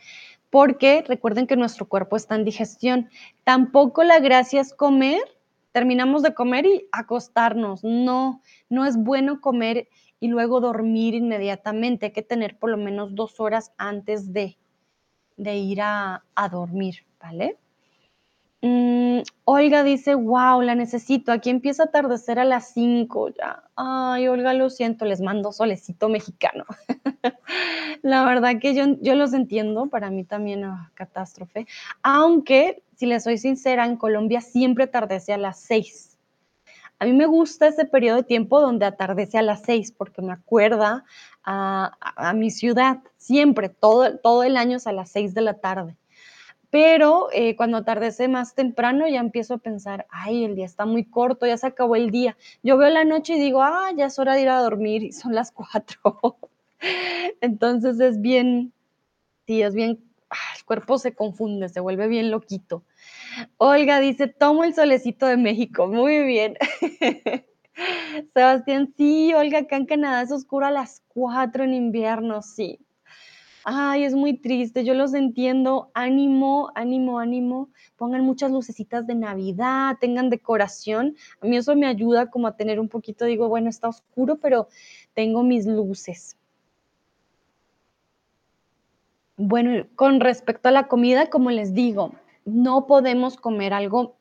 porque recuerden que nuestro cuerpo está en digestión. Tampoco la gracia es comer, terminamos de comer y acostarnos. No, no es bueno comer y luego dormir inmediatamente. Hay que tener por lo menos dos horas antes de, de ir a, a dormir, ¿vale? Mm, Olga dice, wow, la necesito. Aquí empieza a atardecer a las 5 ya. Ay, Olga, lo siento, les mando solecito mexicano. [LAUGHS] la verdad que yo, yo los entiendo, para mí también ah, catástrofe. Aunque, si les soy sincera, en Colombia siempre atardece a las 6. A mí me gusta ese periodo de tiempo donde atardece a las 6 porque me acuerda a, a, mi ciudad. Siempre, todo, todo el año es a las 6 de la tarde pero eh, cuando atardece más temprano ya empiezo a pensar, ay, el día está muy corto, ya se acabó el día. Yo veo la noche y digo, ah, ya es hora de ir a dormir y son las [LAUGHS] cuatro. Entonces es bien, sí, es bien, ah, el cuerpo se confunde, se vuelve bien loquito. Olga dice, tomo el solecito de México, muy bien. [LAUGHS] Sebastián, sí, Olga, acá en Canadá es oscuro a las cuatro en invierno, sí. Ay, es muy triste, yo los entiendo. Ánimo, ánimo, ánimo. Pongan muchas lucecitas de Navidad, tengan decoración. A mí eso me ayuda como a tener un poquito, digo, bueno, está oscuro, pero tengo mis luces. Bueno, con respecto a la comida, como les digo, no podemos comer algo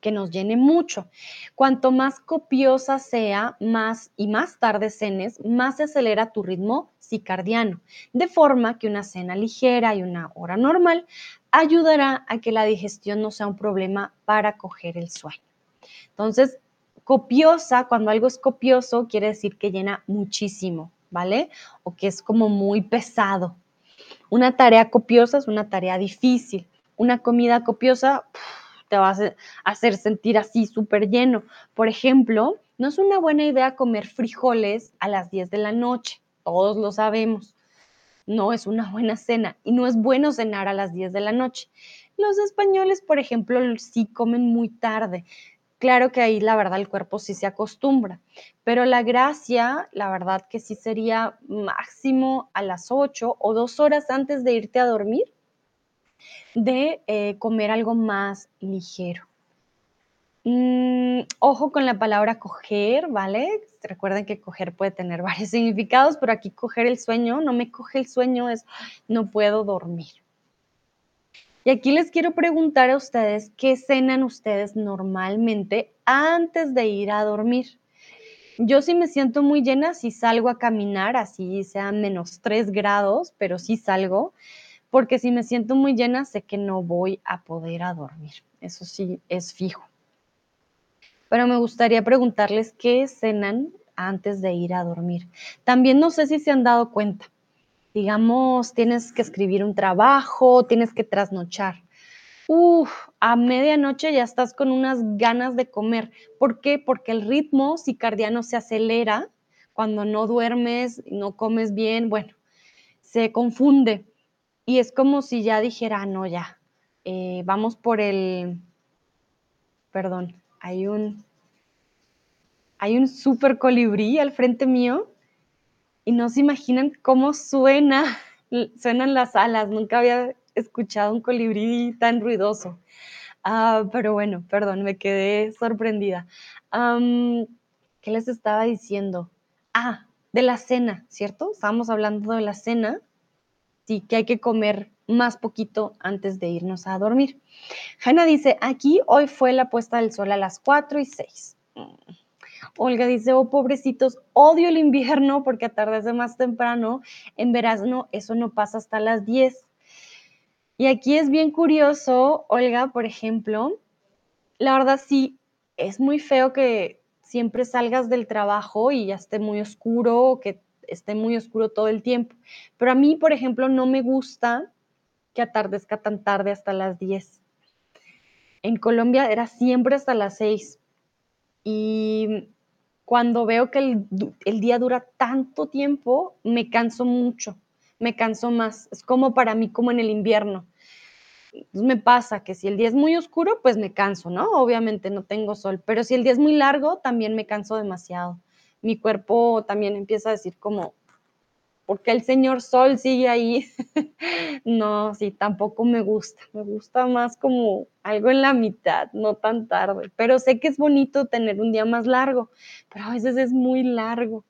que nos llene mucho. Cuanto más copiosa sea, más y más tarde cenes, más se acelera tu ritmo cicardiano, de forma que una cena ligera y una hora normal ayudará a que la digestión no sea un problema para coger el sueño. Entonces, copiosa, cuando algo es copioso, quiere decir que llena muchísimo, ¿vale? O que es como muy pesado. Una tarea copiosa es una tarea difícil. Una comida copiosa te va a hacer sentir así súper lleno. Por ejemplo, no es una buena idea comer frijoles a las 10 de la noche todos lo sabemos. No es una buena cena y no es bueno cenar a las 10 de la noche. Los españoles, por ejemplo, sí comen muy tarde. Claro que ahí la verdad el cuerpo sí se acostumbra, pero la gracia, la verdad que sí sería máximo a las 8 o dos horas antes de irte a dormir, de eh, comer algo más ligero. Mm, ojo con la palabra coger, ¿vale? Recuerden que coger puede tener [LAUGHS] varios significados, pero aquí coger el sueño, no me coge el sueño, es no puedo dormir. Y aquí les quiero preguntar a ustedes, ¿qué cenan ustedes normalmente antes de ir a dormir? Yo sí me siento muy llena si salgo a caminar, así sean menos 3 grados, pero sí salgo, porque si me siento muy llena sé que no voy a poder dormir. Eso sí es fijo pero me gustaría preguntarles qué cenan antes de ir a dormir. También no sé si se han dado cuenta. Digamos, tienes que escribir un trabajo, tienes que trasnochar. Uf, a medianoche ya estás con unas ganas de comer. ¿Por qué? Porque el ritmo cicardiano se acelera cuando no duermes, no comes bien, bueno, se confunde. Y es como si ya dijera, ah, no, ya, eh, vamos por el, perdón, hay un, hay un super colibrí al frente mío y no se imaginan cómo suena, [LAUGHS] suenan las alas. Nunca había escuchado un colibrí tan ruidoso. Ah, pero bueno, perdón, me quedé sorprendida. ¿Qué les estaba diciendo? Ah, de la cena, ¿cierto? Estábamos hablando de la cena. Sí, que hay que comer más poquito antes de irnos a dormir. Hanna dice, aquí hoy fue la puesta del sol a las 4 y 6. Mm. Olga dice, oh pobrecitos, odio el invierno porque atardece más temprano. En verano eso no pasa hasta las 10. Y aquí es bien curioso, Olga, por ejemplo, la verdad sí, es muy feo que siempre salgas del trabajo y ya esté muy oscuro que esté muy oscuro todo el tiempo. Pero a mí, por ejemplo, no me gusta que atardezca tan tarde hasta las 10. En Colombia era siempre hasta las 6. Y cuando veo que el, día dura tanto tiempo, me canso mucho, me canso más. Es como para mí, como en el invierno. me pasa que si el día es muy oscuro, pues me canso, ¿no? Obviamente no tengo sol, pero si el día es muy largo, también me canso demasiado. Mi cuerpo también empieza a decir como, porque el señor Sol sigue ahí. [LAUGHS] no, sí, tampoco me gusta. Me gusta más como algo en la mitad, no tan tarde. Pero sé que es bonito tener un día más largo, pero a veces es muy largo.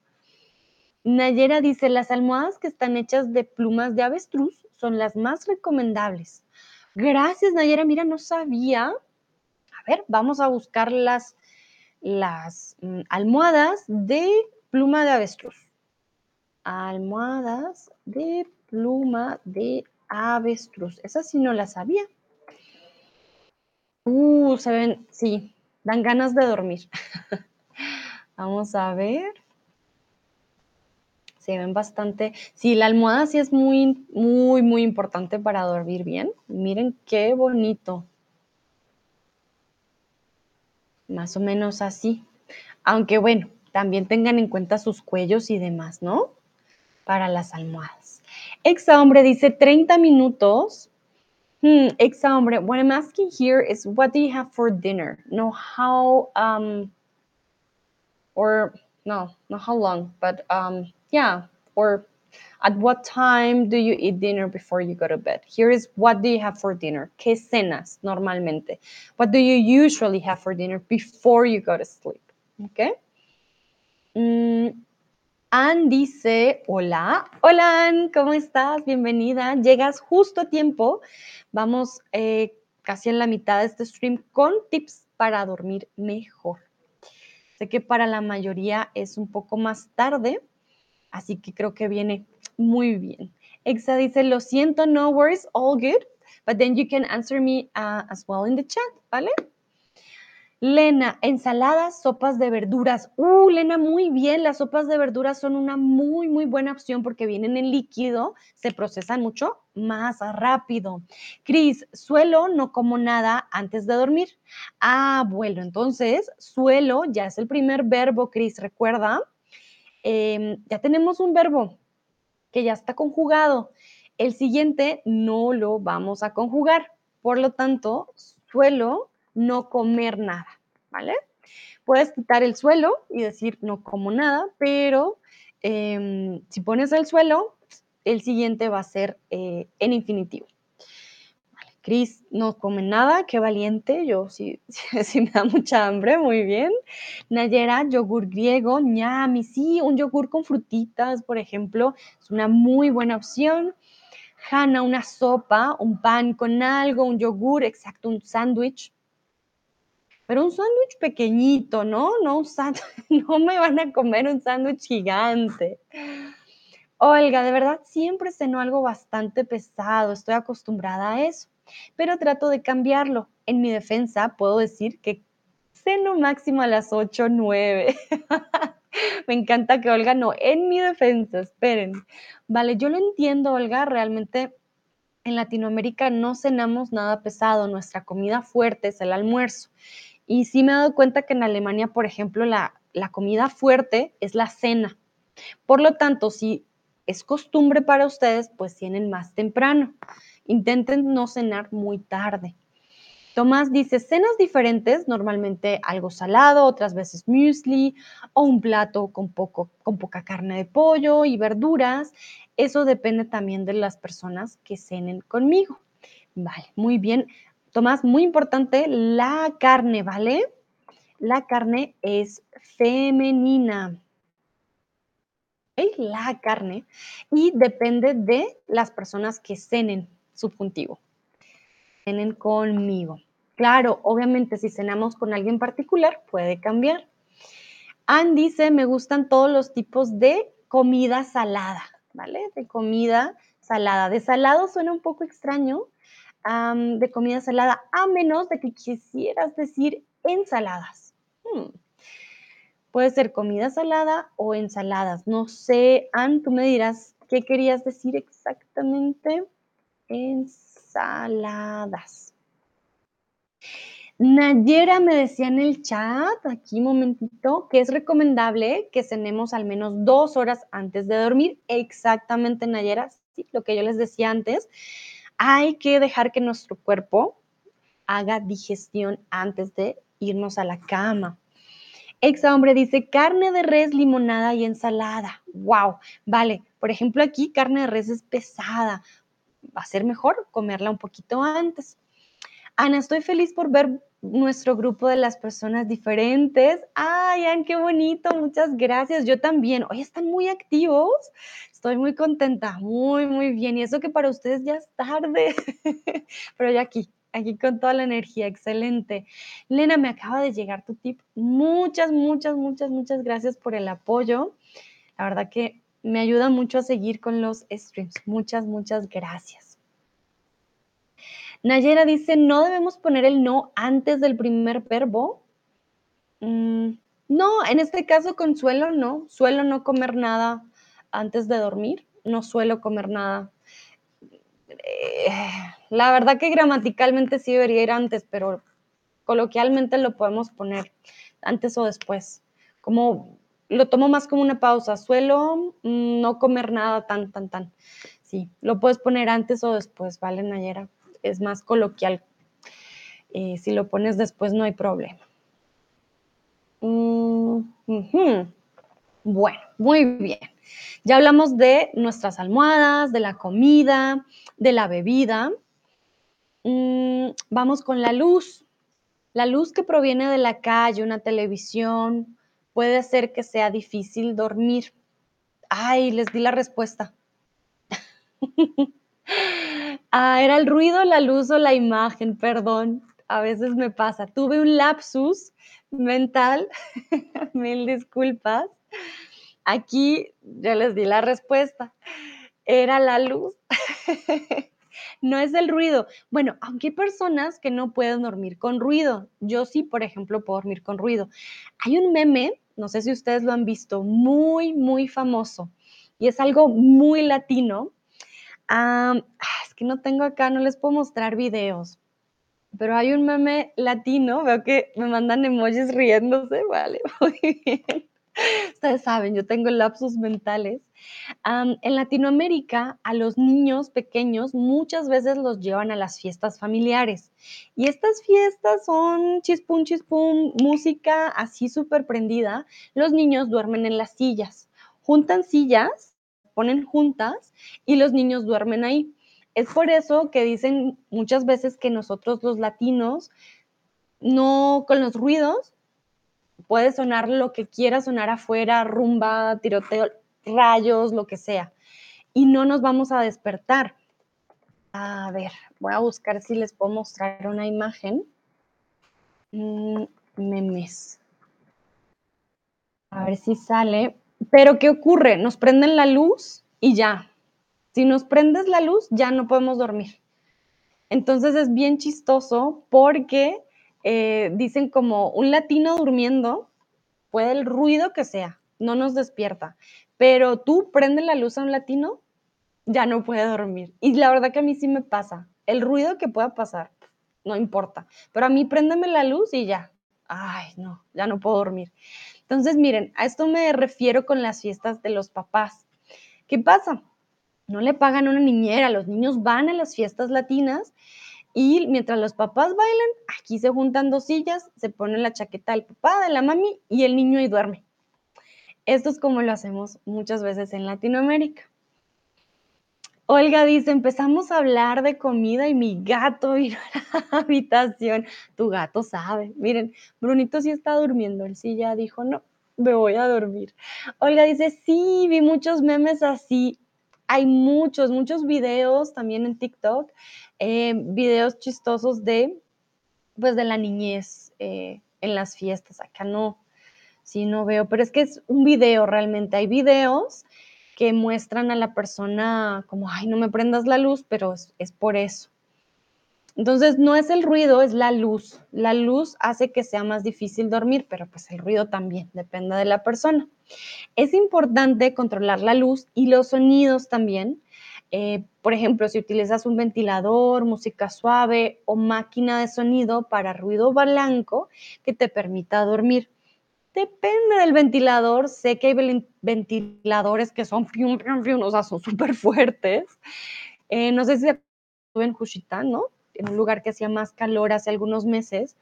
Nayera dice, las almohadas que están hechas de plumas de avestruz son las más recomendables. Gracias, Nayera. Mira, no sabía. A ver, vamos a buscar las, las mm, almohadas de pluma de avestruz. Almohadas de pluma de avestruz. Esa sí no la sabía. Uh, se ven, sí, dan ganas de dormir. [LAUGHS] Vamos a ver. Se ven bastante. Sí, la almohada sí es muy, muy, muy importante para dormir bien. Miren qué bonito. Más o menos así. Aunque bueno, también tengan en cuenta sus cuellos y demás, ¿no? Para las almohadas. Exa hombre dice 30 minutos Hmm, hombre. What I'm asking here is what do you have for dinner? No, how um or no, not how long, but um yeah, or at what time do you eat dinner before you go to bed? Here is what do you have for dinner? ¿Qué cenas normalmente? What do you usually have for dinner before you go to sleep? Okay. Mm, Ann dice, hola, hola ¿cómo estás? Bienvenida. Llegas justo a tiempo. Vamos eh, casi en la mitad de este stream con tips para dormir mejor. Sé que para la mayoría es un poco más tarde, así que creo que viene muy bien. Exa dice, lo siento, no worries, all good, but then you can answer me uh, as well in the chat, ¿vale? Lena, ensaladas, sopas de verduras. Uh, Lena, muy bien. Las sopas de verduras son una muy, muy buena opción porque vienen en líquido, se procesan mucho más rápido. Cris, suelo, no como nada antes de dormir. Ah, bueno, entonces, suelo ya es el primer verbo, Cris, recuerda. Em, ya tenemos un verbo que ya está conjugado. El siguiente no lo vamos a conjugar. Por lo tanto, suelo no comer nada, ¿vale? Puedes quitar el suelo y decir no como nada, pero em, si pones el suelo, el siguiente va a ser eh, en infinitivo. Cris no come nada, qué valiente, yo sí, [LAUGHS] sí, me da mucha hambre, muy bien. Nayera, yogur griego, ñami, sí, un yogur con frutitas, por ejemplo, es una muy buena opción. Hanna, una sopa, un pan con algo, un yogur, exacto, un sándwich, pero un sándwich pequeñito, ¿no? No, [LAUGHS] no me van a comer un sándwich gigante. Olga, de verdad siempre ceno algo bastante pesado, estoy acostumbrada a eso, pero trato de cambiarlo. En mi defensa puedo decir que ceno máximo a las 8 o 9. Me encanta que Olga no, en mi defensa, esperen. Vale, yo lo entiendo, Olga, realmente en Latinoamérica no cenamos nada pesado, nuestra comida fuerte es el almuerzo. Y sí me he dado cuenta que en Alemania, por ejemplo, la, comida fuerte es la cena. Por lo tanto, si es costumbre para ustedes, pues tienen más temprano. Intenten no cenar muy tarde. Tomás dice, cenas diferentes, normalmente algo salado, otras veces muesli o un plato con, poco, con poca carne de pollo y verduras. Eso depende también de las personas que cenen conmigo. Vale, muy bien. Tomás, muy importante, la carne, ¿vale? La carne es femenina. La carne. Y depende de las personas que cenen, subjuntivo. Cenen conmigo. Claro, obviamente si cenamos con alguien particular puede cambiar. Ann dice, me gustan todos los tipos de comida salada, ¿vale? De comida salada. De salado suena un poco extraño, de comida salada, a menos de que quisieras decir ensaladas. Hmm. Puede ser comida salada o ensaladas. No sé, Ann, tú me dirás qué querías decir exactamente. Ensaladas. Nayera me decía en el chat, aquí un momentito, que es recomendable que cenemos al menos dos horas antes de dormir. Exactamente, Nayera, sí, lo que yo les decía antes hay que dejar que nuestro cuerpo haga digestión antes de irnos a la cama. Exa hombre dice carne de res, limonada y ensalada. Wow, vale. Por ejemplo, aquí carne de res es pesada. Va a ser mejor comerla un poquito antes. Ana, estoy feliz por ver nuestro grupo de las personas diferentes. Ay, Ann, qué bonito, muchas gracias. Yo también. Hoy están muy activos. Estoy muy contenta, muy, muy bien. Y eso que para ustedes ya es tarde, [LAUGHS] pero ya aquí, aquí con toda la energía, excelente. Lena, me acaba de llegar tu tip. Muchas, muchas, muchas, muchas gracias por el apoyo. La verdad que me ayuda mucho a seguir con los streams. Muchas, muchas gracias. Nayera dice, ¿no debemos poner el no antes del primer verbo? Mm, no, en este caso consuelo no. Suelo no comer nada antes de dormir. No suelo comer nada. Eh, la verdad que gramaticalmente sí debería ir antes, pero coloquialmente lo podemos poner antes o después. Como lo tomo más como una pausa. Suelo mm, no comer nada tan, tan, tan. Sí, lo puedes poner antes o después, ¿vale, Nayera? Es más coloquial. Eh, si lo pones después no hay problema. Mm, bueno, muy bien. Ya hablamos de nuestras almohadas, de la comida, de la bebida. Mm, vamos con la luz. La luz que proviene de la calle, una televisión, puede hacer que sea difícil dormir. Ay, les di la respuesta. [LAUGHS] ah, era el ruido, la luz o la imagen, perdón. A veces me pasa. Tuve un lapsus mental. [LAUGHS] Mil disculpas. Aquí yo les di la respuesta. Era la luz. [LAUGHS] no es el ruido. Bueno, aunque hay personas que no pueden dormir con ruido. Yo sí, por ejemplo, puedo dormir con ruido. Hay un meme, no sé si ustedes lo han visto, muy, muy famoso. Y es algo muy latino. Ah, es que no tengo acá, no les puedo mostrar videos. Pero hay un meme latino, veo que me mandan emojis riéndose, [LAUGHS] vale, muy bien. [LAUGHS] Ustedes saben, yo tengo lapsus mentales. en Latinoamérica, a los niños pequeños muchas veces los llevan a las fiestas familiares. Y estas fiestas son chispum, chispum, música así súper prendida. Los niños duermen en las sillas. Juntan sillas, ponen juntas y los niños duermen ahí. Es por eso que dicen muchas veces que nosotros los latinos, no con los ruidos, puede sonar lo que quiera sonar afuera, rumba, tiroteo, rayos, lo que sea. Y no nos vamos a despertar. A ver, voy a buscar si les puedo mostrar una imagen. Mm, memes. A ver si sale. Pero ¿qué ocurre? Nos prenden la luz y ya. Si nos prendes la luz, ya no podemos dormir. Entonces es bien chistoso porque eh, dicen como un latino durmiendo, puede el ruido que sea, no nos despierta, pero tú prende la luz a un latino, ya no puede dormir. Y la verdad que a mí sí me pasa, el ruido que pueda pasar, no importa, pero a mí préndeme la luz y ya, ay, no, ya no puedo dormir. Entonces, miren, a esto me refiero con las fiestas de los papás. ¿Qué pasa? No le pagan una niñera, los niños van a las fiestas latinas y mientras los papás bailan, aquí se juntan dos sillas, se pone la chaqueta del papá, de la mami y el niño y duerme. Esto es como lo hacemos muchas veces en Latinoamérica. Olga dice, empezamos a hablar de comida y mi gato [LAUGHS] vino a la habitación. Tu gato sabe. Miren, Brunito sí está durmiendo. Él sí ya dijo, no, me voy a dormir. Olga dice, sí, vi muchos memes así. Hay muchos, muchos videos también en TikTok eh, videos chistosos de, pues, de la niñez eh, en las fiestas. Acá no, sí, no veo, pero es que es un video realmente. Hay videos que muestran a la persona como, ay, no me prendas la luz, pero es, es por eso. Entonces, no es el ruido, es la luz. La luz hace que sea más difícil dormir, pero pues el ruido también, depende de la persona. Es importante controlar la luz y los sonidos también, eh, por ejemplo, si utilizas un ventilador, música suave o máquina de sonido para ruido blanco que te permita dormir. Depende del ventilador. Sé que hay ventiladores que son, fium, o sea, son [LAUGHS] súper fuertes. Eh, no sé si estuve en Juchitán, ¿no? En un lugar que hacía más calor hace algunos meses.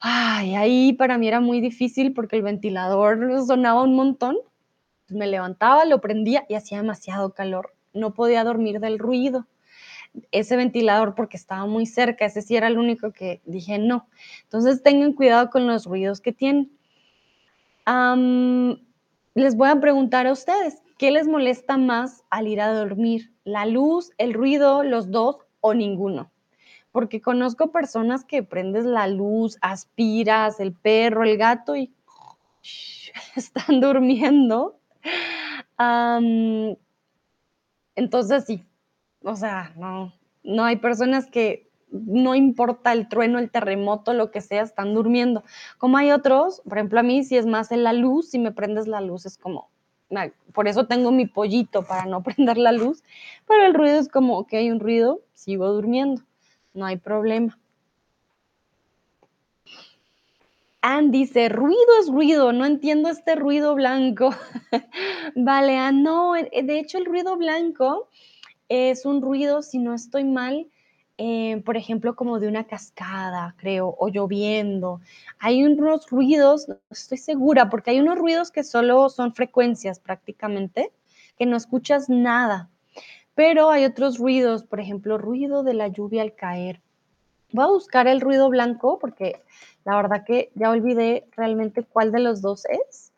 Ay, ahí para mí era muy difícil porque el ventilador sonaba un montón. Me levantaba, lo prendía y hacía demasiado calor no podía dormir del ruido. ese ventilador porque estaba muy cerca, ese sí era el único que dije no. Entonces tengan cuidado con los ruidos que tienen. les voy a preguntar a ustedes, ¿qué les molesta más al ir a dormir? ¿La luz, el ruido, los dos o ninguno? Porque conozco personas que prendes la luz, aspiras, el perro, el gato y [LAUGHS] están durmiendo. entonces sí, o sea, no, no hay personas que no importa el trueno, el terremoto, lo que sea, están durmiendo. Como hay otros, por ejemplo, a mí si es más en la luz, si me prendes la luz es como, por eso tengo mi pollito para no [LAUGHS] prender la luz, pero el ruido es como que hay un ruido, sigo durmiendo, no hay problema. Ann dice, ruido es ruido, no entiendo este ruido blanco. [LAUGHS] vale, Ann, no, eh, de hecho el ruido blanco es un ruido, si no estoy mal, eh, por ejemplo, como de una cascada, creo, o lloviendo. Hay unos ruidos, no estoy segura, porque hay unos ruidos que solo son frecuencias prácticamente, que no escuchas nada. Pero hay otros ruidos, por ejemplo, ruido de la lluvia al caer. Voy a buscar el ruido blanco porque la verdad que ya olvidé realmente cuál de los dos es.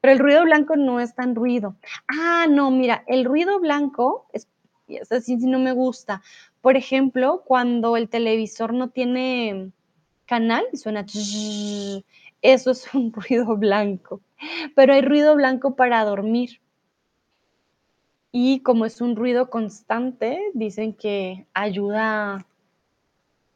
Pero el ruido blanco no es tan ruido. Ah, no, mira, el ruido blanco, es, es así no me gusta. Por ejemplo, cuando el televisor no tiene canal y suena, eso es un [LAUGHS] ruido blanco. Pero hay ruido blanco para dormir. Y como es un ruido constante, dicen que ayuda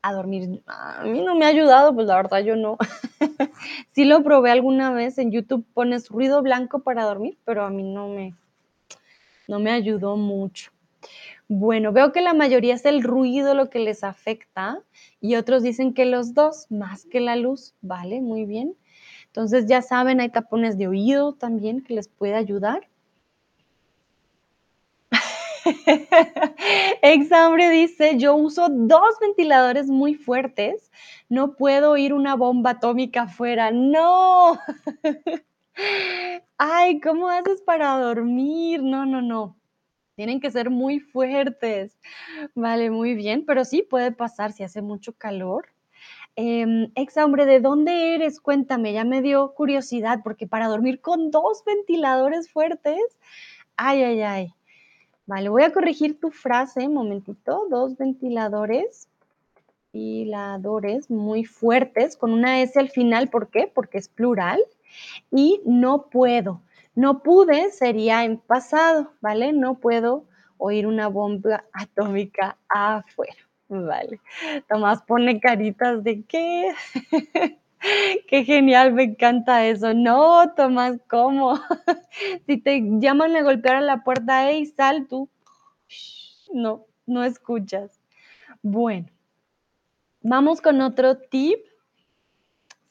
a dormir. A mí no me ha ayudado, pues la verdad yo no. [LAUGHS] sí lo probé alguna vez, en YouTube pones ruido blanco para dormir, pero a mí no me, no me ayudó mucho. Bueno, veo que la mayoría es el ruido lo que les afecta y otros dicen que los dos, más que la luz, ¿vale? Muy bien. Entonces ya saben, hay tapones de oído también que les puede ayudar. [LAUGHS] Exambre dice, yo uso dos ventiladores muy fuertes, no puedo oír una bomba atómica afuera. No. [LAUGHS] Ay, ¿cómo haces para dormir? No, no, no. Tienen que ser muy fuertes. Vale, muy bien, pero sí puede pasar si hace mucho calor. Eh, ex hombre, ¿de dónde eres? Cuéntame, ya me dio curiosidad, porque para dormir con dos ventiladores fuertes, ay, ay, ay. Vale, voy a corregir tu frase, momentito. Dos ventiladores, ventiladores muy fuertes, con una S al final. ¿Por qué? Porque es plural. Y no puedo. No pude sería en pasado, ¿vale? No puedo oír una bomba atómica afuera, ¿vale? Tomás pone caritas de qué. [LAUGHS] Qué genial, me encanta eso. No, Tomás, ¿cómo? [LAUGHS] si te llaman a golpear a la puerta, hey, sal tú. No, no escuchas. Bueno, vamos con otro tip.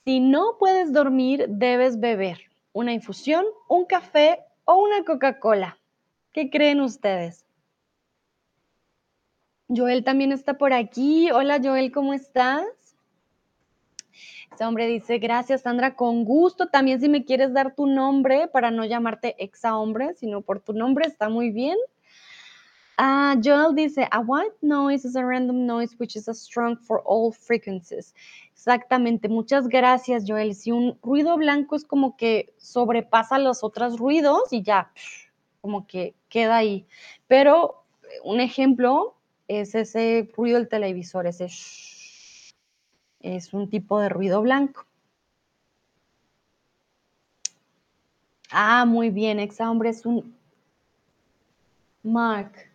Si no puedes dormir, debes beber una infusión, un café o una Coca-Cola. ¿Qué creen ustedes? Joel también está por aquí. Hola Joel, ¿cómo estás? Este hombre dice, gracias Sandra, con gusto. También si me quieres dar tu nombre para no llamarte exa hombre, sino por tu nombre, está muy bien. Uh, Joel dice, a white noise is a random noise which is strong for all frequencies. Exactamente, muchas gracias Joel. Si un ruido blanco es como que sobrepasa los otros ruidos y ya, como que queda ahí. Pero un ejemplo es ese ruido del televisor, ese es un tipo de ruido blanco. Ah, muy bien, exa hombre es un Mark.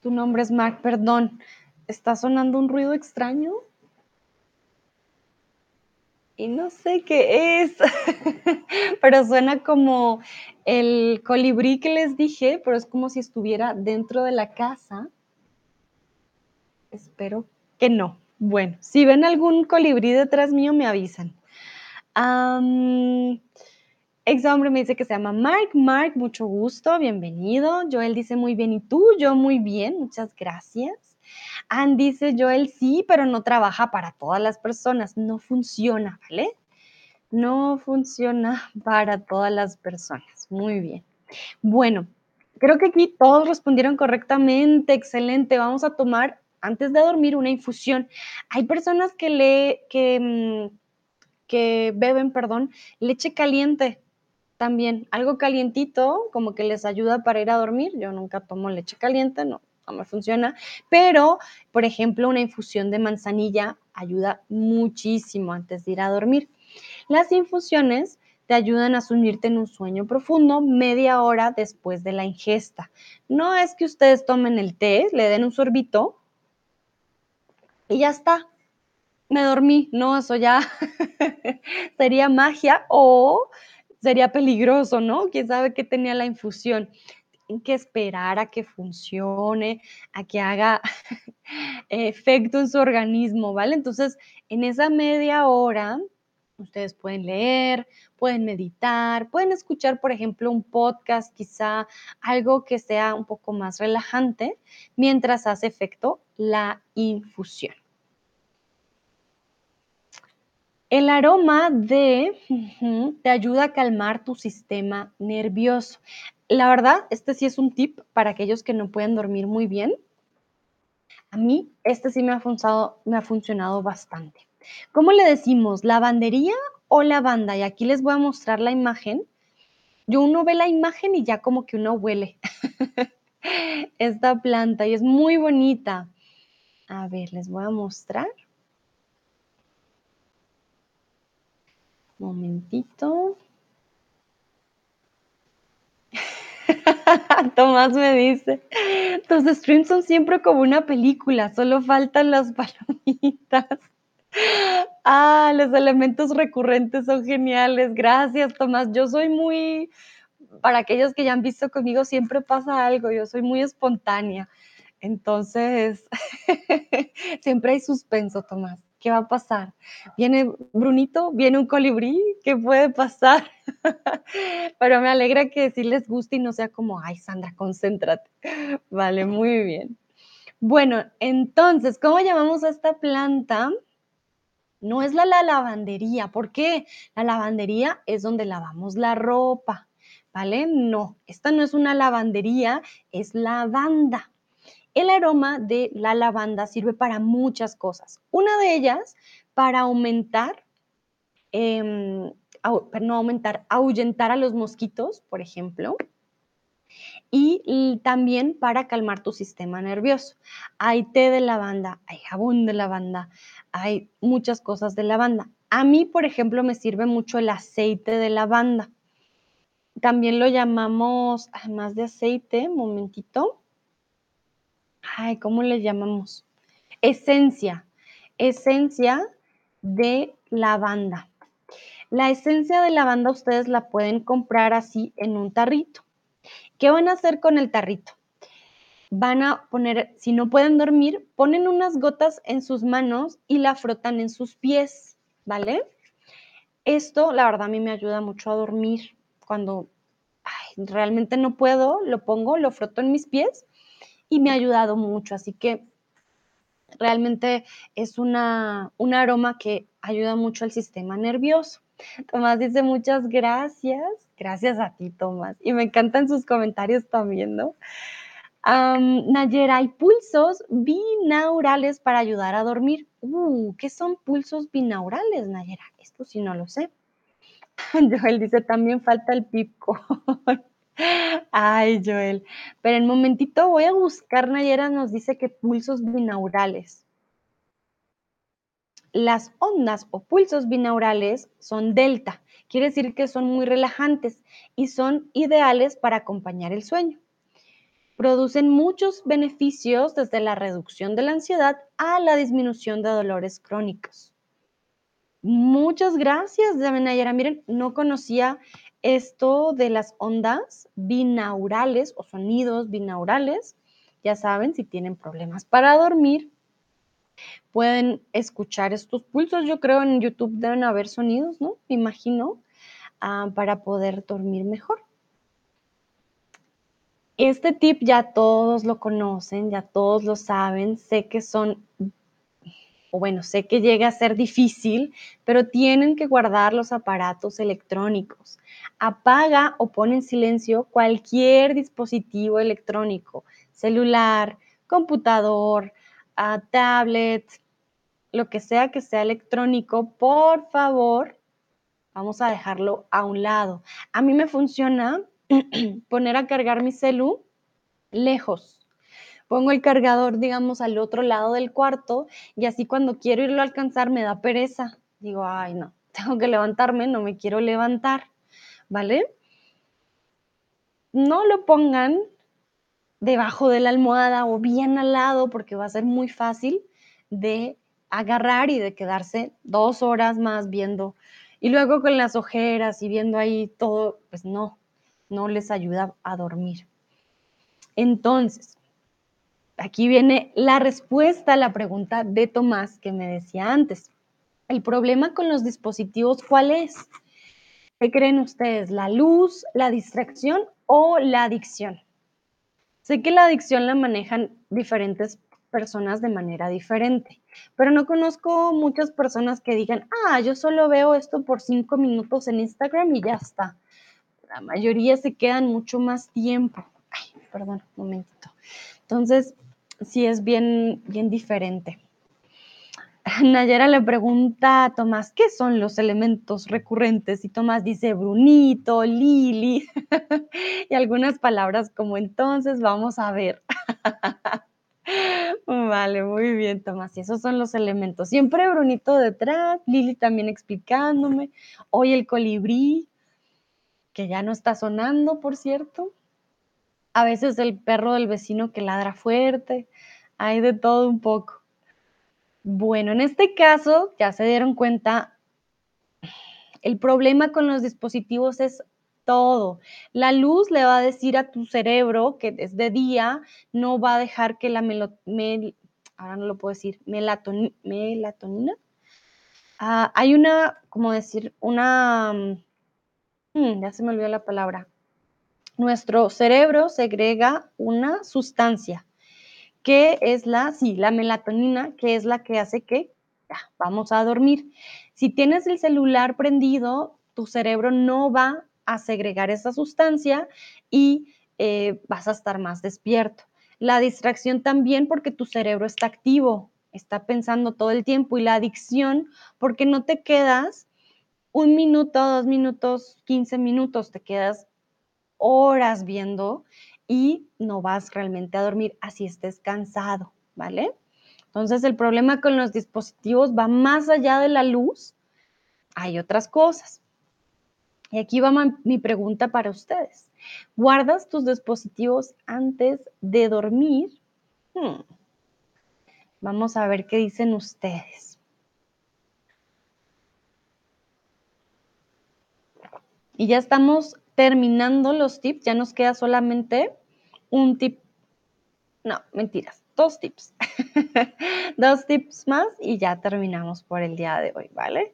Tu nombre es Mark, perdón. ¿Está sonando un ruido extraño? Y no sé qué es, [LAUGHS] pero suena como el colibrí que les dije, pero es como si estuviera dentro de la casa. Espero que no. Bueno, si ven algún colibrí detrás mío, me avisan. Ex hombre me dice que se llama Mark. Mark, mucho gusto, bienvenido. Joel dice muy bien, ¿y tú? Yo muy bien, muchas gracias. Ann dice, Joel sí, pero no trabaja para todas las personas. No funciona, ¿vale? No funciona [LAUGHS] para todas las personas. Muy bien. Bueno, Creo que aquí todos respondieron correctamente, excelente. Vamos a tomar antes de dormir una infusión. Hay personas que le que, mm, que beben, perdón, leche caliente también, algo calientito, como que les ayuda para ir a dormir. Yo nunca tomo leche caliente, no, no me funciona, pero, por ejemplo, una infusión de manzanilla ayuda muchísimo antes de ir a dormir. Las infusiones te ayudan a sumirte en un sueño profundo media hora después de la ingesta. No es que ustedes tomen el té, le den un sorbito y ya está. Me dormí. No, eso ya [LAUGHS] sería magia o sería peligroso, ¿no? Quién sabe qué tenía la infusión. Tienen que esperar a que funcione, a que haga [LAUGHS] efecto en su organismo, ¿vale? Entonces, en esa media hora, ustedes pueden leer, pueden meditar, pueden escuchar, por ejemplo, un podcast, quizá algo que sea un poco más relajante, mientras hace efecto la infusión. El aroma de te ayuda a calmar tu sistema nervioso. La verdad, este sí es un tip para aquellos que no pueden dormir muy bien. A mí, este sí me ha funcionado, me ha funcionado bastante. ¿Cómo le decimos? ¿Lavandería o lavanda? Y aquí les voy a mostrar la imagen. Yo uno ve la imagen y ya como que uno huele [LAUGHS] esta planta y es muy bonita. A ver, les voy a mostrar. Momentito. [LAUGHS] Tomás me dice, tus streams son siempre como una película, solo faltan las [LAUGHS] palomitas. Ah, los elementos recurrentes son geniales. Gracias, Tomás. Yo soy muy, para aquellos que ya han visto conmigo, siempre pasa algo. Yo soy muy espontánea. Entonces, [LAUGHS] siempre hay suspenso, Tomás. ¿Qué va a pasar? ¿Viene Brunito? ¿Viene un colibrí? ¿Qué puede pasar? [LAUGHS] Pero me alegra que sí les guste y no sea como, ay, Sandra, concéntrate. [LAUGHS] Vale, muy bien. Bueno, entonces, ¿cómo llamamos a esta planta? No es la, la lavandería. ¿Por qué? La lavandería es donde lavamos la ropa, ¿vale? No, esta no es una lavandería, es lavanda. El aroma de la lavanda sirve para muchas cosas. Una de ellas, para aumentar, para no aumentar, ahuyentar a los mosquitos, por ejemplo, y, también para calmar tu sistema nervioso. Hay té de lavanda, hay jabón de lavanda, hay muchas cosas de lavanda. A mí, por ejemplo, me sirve mucho el aceite de lavanda. También lo llamamos, además de aceite, momentito, ay, ¿cómo le llamamos? Esencia, esencia de lavanda. La esencia de lavanda ustedes la pueden comprar así en un tarrito. ¿Qué van a hacer con el tarrito? Van a poner, si no pueden dormir, ponen unas gotas en sus manos y la frotan en sus pies, ¿vale? Esto, la verdad, a mí me ayuda mucho a dormir. Cuando realmente no puedo, lo pongo, lo froto en mis pies y me ha ayudado mucho. Así que realmente es una, un aroma que ayuda mucho al sistema nervioso. Tomás dice muchas gracias. Gracias a ti, Tomás. Y me encantan sus comentarios también, ¿no? Nayera, hay pulsos binaurales para ayudar a dormir. Uh, ¿qué son pulsos binaurales, Nayera? Esto sí no lo sé. [LAUGHS] Joel dice, también falta el pico. Ay, Joel. Pero en momentito voy a buscar, Nayera nos dice que pulsos binaurales. Las ondas o pulsos binaurales son delta, quiere decir que son muy relajantes y son ideales para acompañar el sueño. Producen muchos beneficios desde la reducción de la ansiedad a la disminución de dolores crónicos. Muchas gracias, Nayera. Miren, no conocía esto de las ondas binaurales o sonidos binaurales. Ya saben, si tienen problemas para dormir, pueden escuchar estos pulsos. Yo creo en YouTube deben haber sonidos, ¿no? Me imagino, ah, para poder dormir mejor. Este tip ya todos lo conocen, ya todos lo saben. Sé que son o bueno, sé que llega a ser difícil, pero tienen que guardar los aparatos electrónicos. Apaga o pon en silencio cualquier dispositivo electrónico, celular, computador, ah, tablet, lo que sea que sea electrónico, por favor, vamos a dejarlo a un lado. A mí me funciona [CLEARS THROAT] poner a cargar mi celu lejos pongo el cargador, digamos, al otro lado del cuarto y así cuando quiero irlo a alcanzar me da pereza. Digo, ay, no, [LAUGHS] tengo que levantarme, no me quiero levantar, ¿vale? No lo pongan debajo de la almohada o bien al lado porque va a ser muy fácil de agarrar y de quedarse dos horas más viendo. Y luego con las ojeras y viendo ahí todo, pues no, no les ayuda a dormir. Entonces, aquí viene la respuesta a la pregunta de Tomás que me decía antes. El problema con los dispositivos, ¿cuál es? ¿Qué creen ustedes? ¿La luz, la distracción o la adicción? Sé que la adicción la manejan diferentes personas de manera diferente, pero no conozco muchas personas que digan, ah, yo solo veo esto por cinco minutos en Instagram y ya está. La mayoría se quedan mucho más tiempo. Ay, perdón, un momentito. Entonces, sí es bien, bien diferente. [LAUGHS] Nayera le pregunta a Tomás, ¿qué son los elementos recurrentes? Y Tomás dice Brunito, Lili, [LAUGHS] y algunas palabras como entonces vamos a ver. [LAUGHS] Vale, muy bien, Tomás. Y esos son los elementos. Siempre Brunito detrás, Lili también explicándome. Hoy el colibrí, que ya no está sonando, por cierto a veces el perro del vecino que ladra fuerte, hay de todo un poco. Bueno, en este caso, ya se dieron cuenta, el problema con los dispositivos es todo. La luz le va a decir a tu cerebro que desde día no va a dejar que la ahora no lo puedo decir, melatonina. Ah, hay una, como decir, una, mm, ya se me olvidó la palabra, nuestro cerebro segrega una sustancia que es la, sí, la melatonina, que es la que hace que vamos a dormir. Si tienes el celular prendido, tu cerebro no va a segregar esa sustancia y eh, vas a estar más despierto. La distracción también porque tu cerebro está activo, está pensando todo el tiempo y la adicción porque no te quedas un minuto, dos minutos, 15 minutos, te quedas horas viendo y no vas realmente a dormir así estés cansado, ¿vale? Entonces el problema con los dispositivos va más allá de la luz, hay otras cosas. Y aquí va mi pregunta para ustedes. ¿Guardas tus dispositivos antes de dormir? Hmm. Vamos a ver qué dicen ustedes. Y ya estamos terminando los tips, ya nos queda solamente un tip, no, mentiras, dos tips, [LAUGHS] dos tips más y ya terminamos por el día de hoy, ¿vale?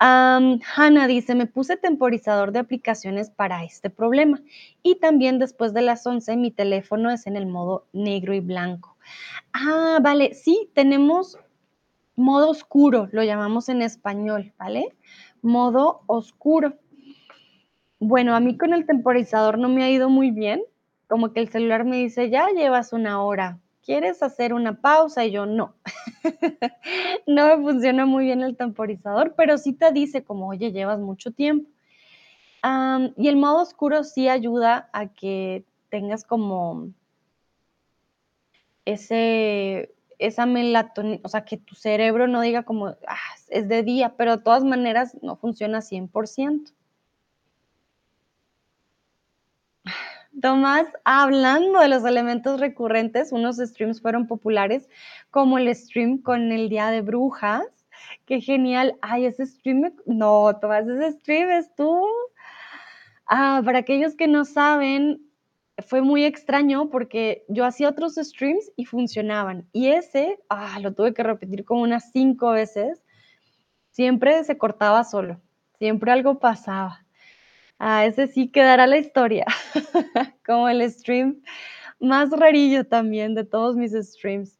Um, Hanna dice, me puse temporizador de aplicaciones para este problema y también después de las 11 mi teléfono es en el modo negro y blanco. Ah, vale, sí, tenemos modo oscuro, lo llamamos en español, ¿vale? Modo oscuro. Bueno, a mí con el temporizador no me ha ido muy bien, como que el celular me dice, ya llevas una hora, ¿quieres hacer una pausa? Y yo no. [LAUGHS] no me funciona muy bien el temporizador, pero sí te dice como, oye, llevas mucho tiempo. y el modo oscuro sí ayuda a que tengas como ese, esa melatonina, o sea, que tu cerebro no diga como, ah, es de día, pero de todas maneras no funciona 100%. Tomás, hablando de los elementos recurrentes, unos streams fueron populares, como el stream con el Día de Brujas. Qué genial. Ay, ese stream, no, Tomás, ese stream estuvo. Ah, para aquellos que no saben, fue muy extraño porque yo hacía otros streams y funcionaban. Y ese, ah, lo tuve que repetir como unas cinco veces. Siempre se cortaba solo, siempre algo pasaba. Ah, ese sí quedará la historia, [LAUGHS] como el stream más rarillo también de todos mis streams.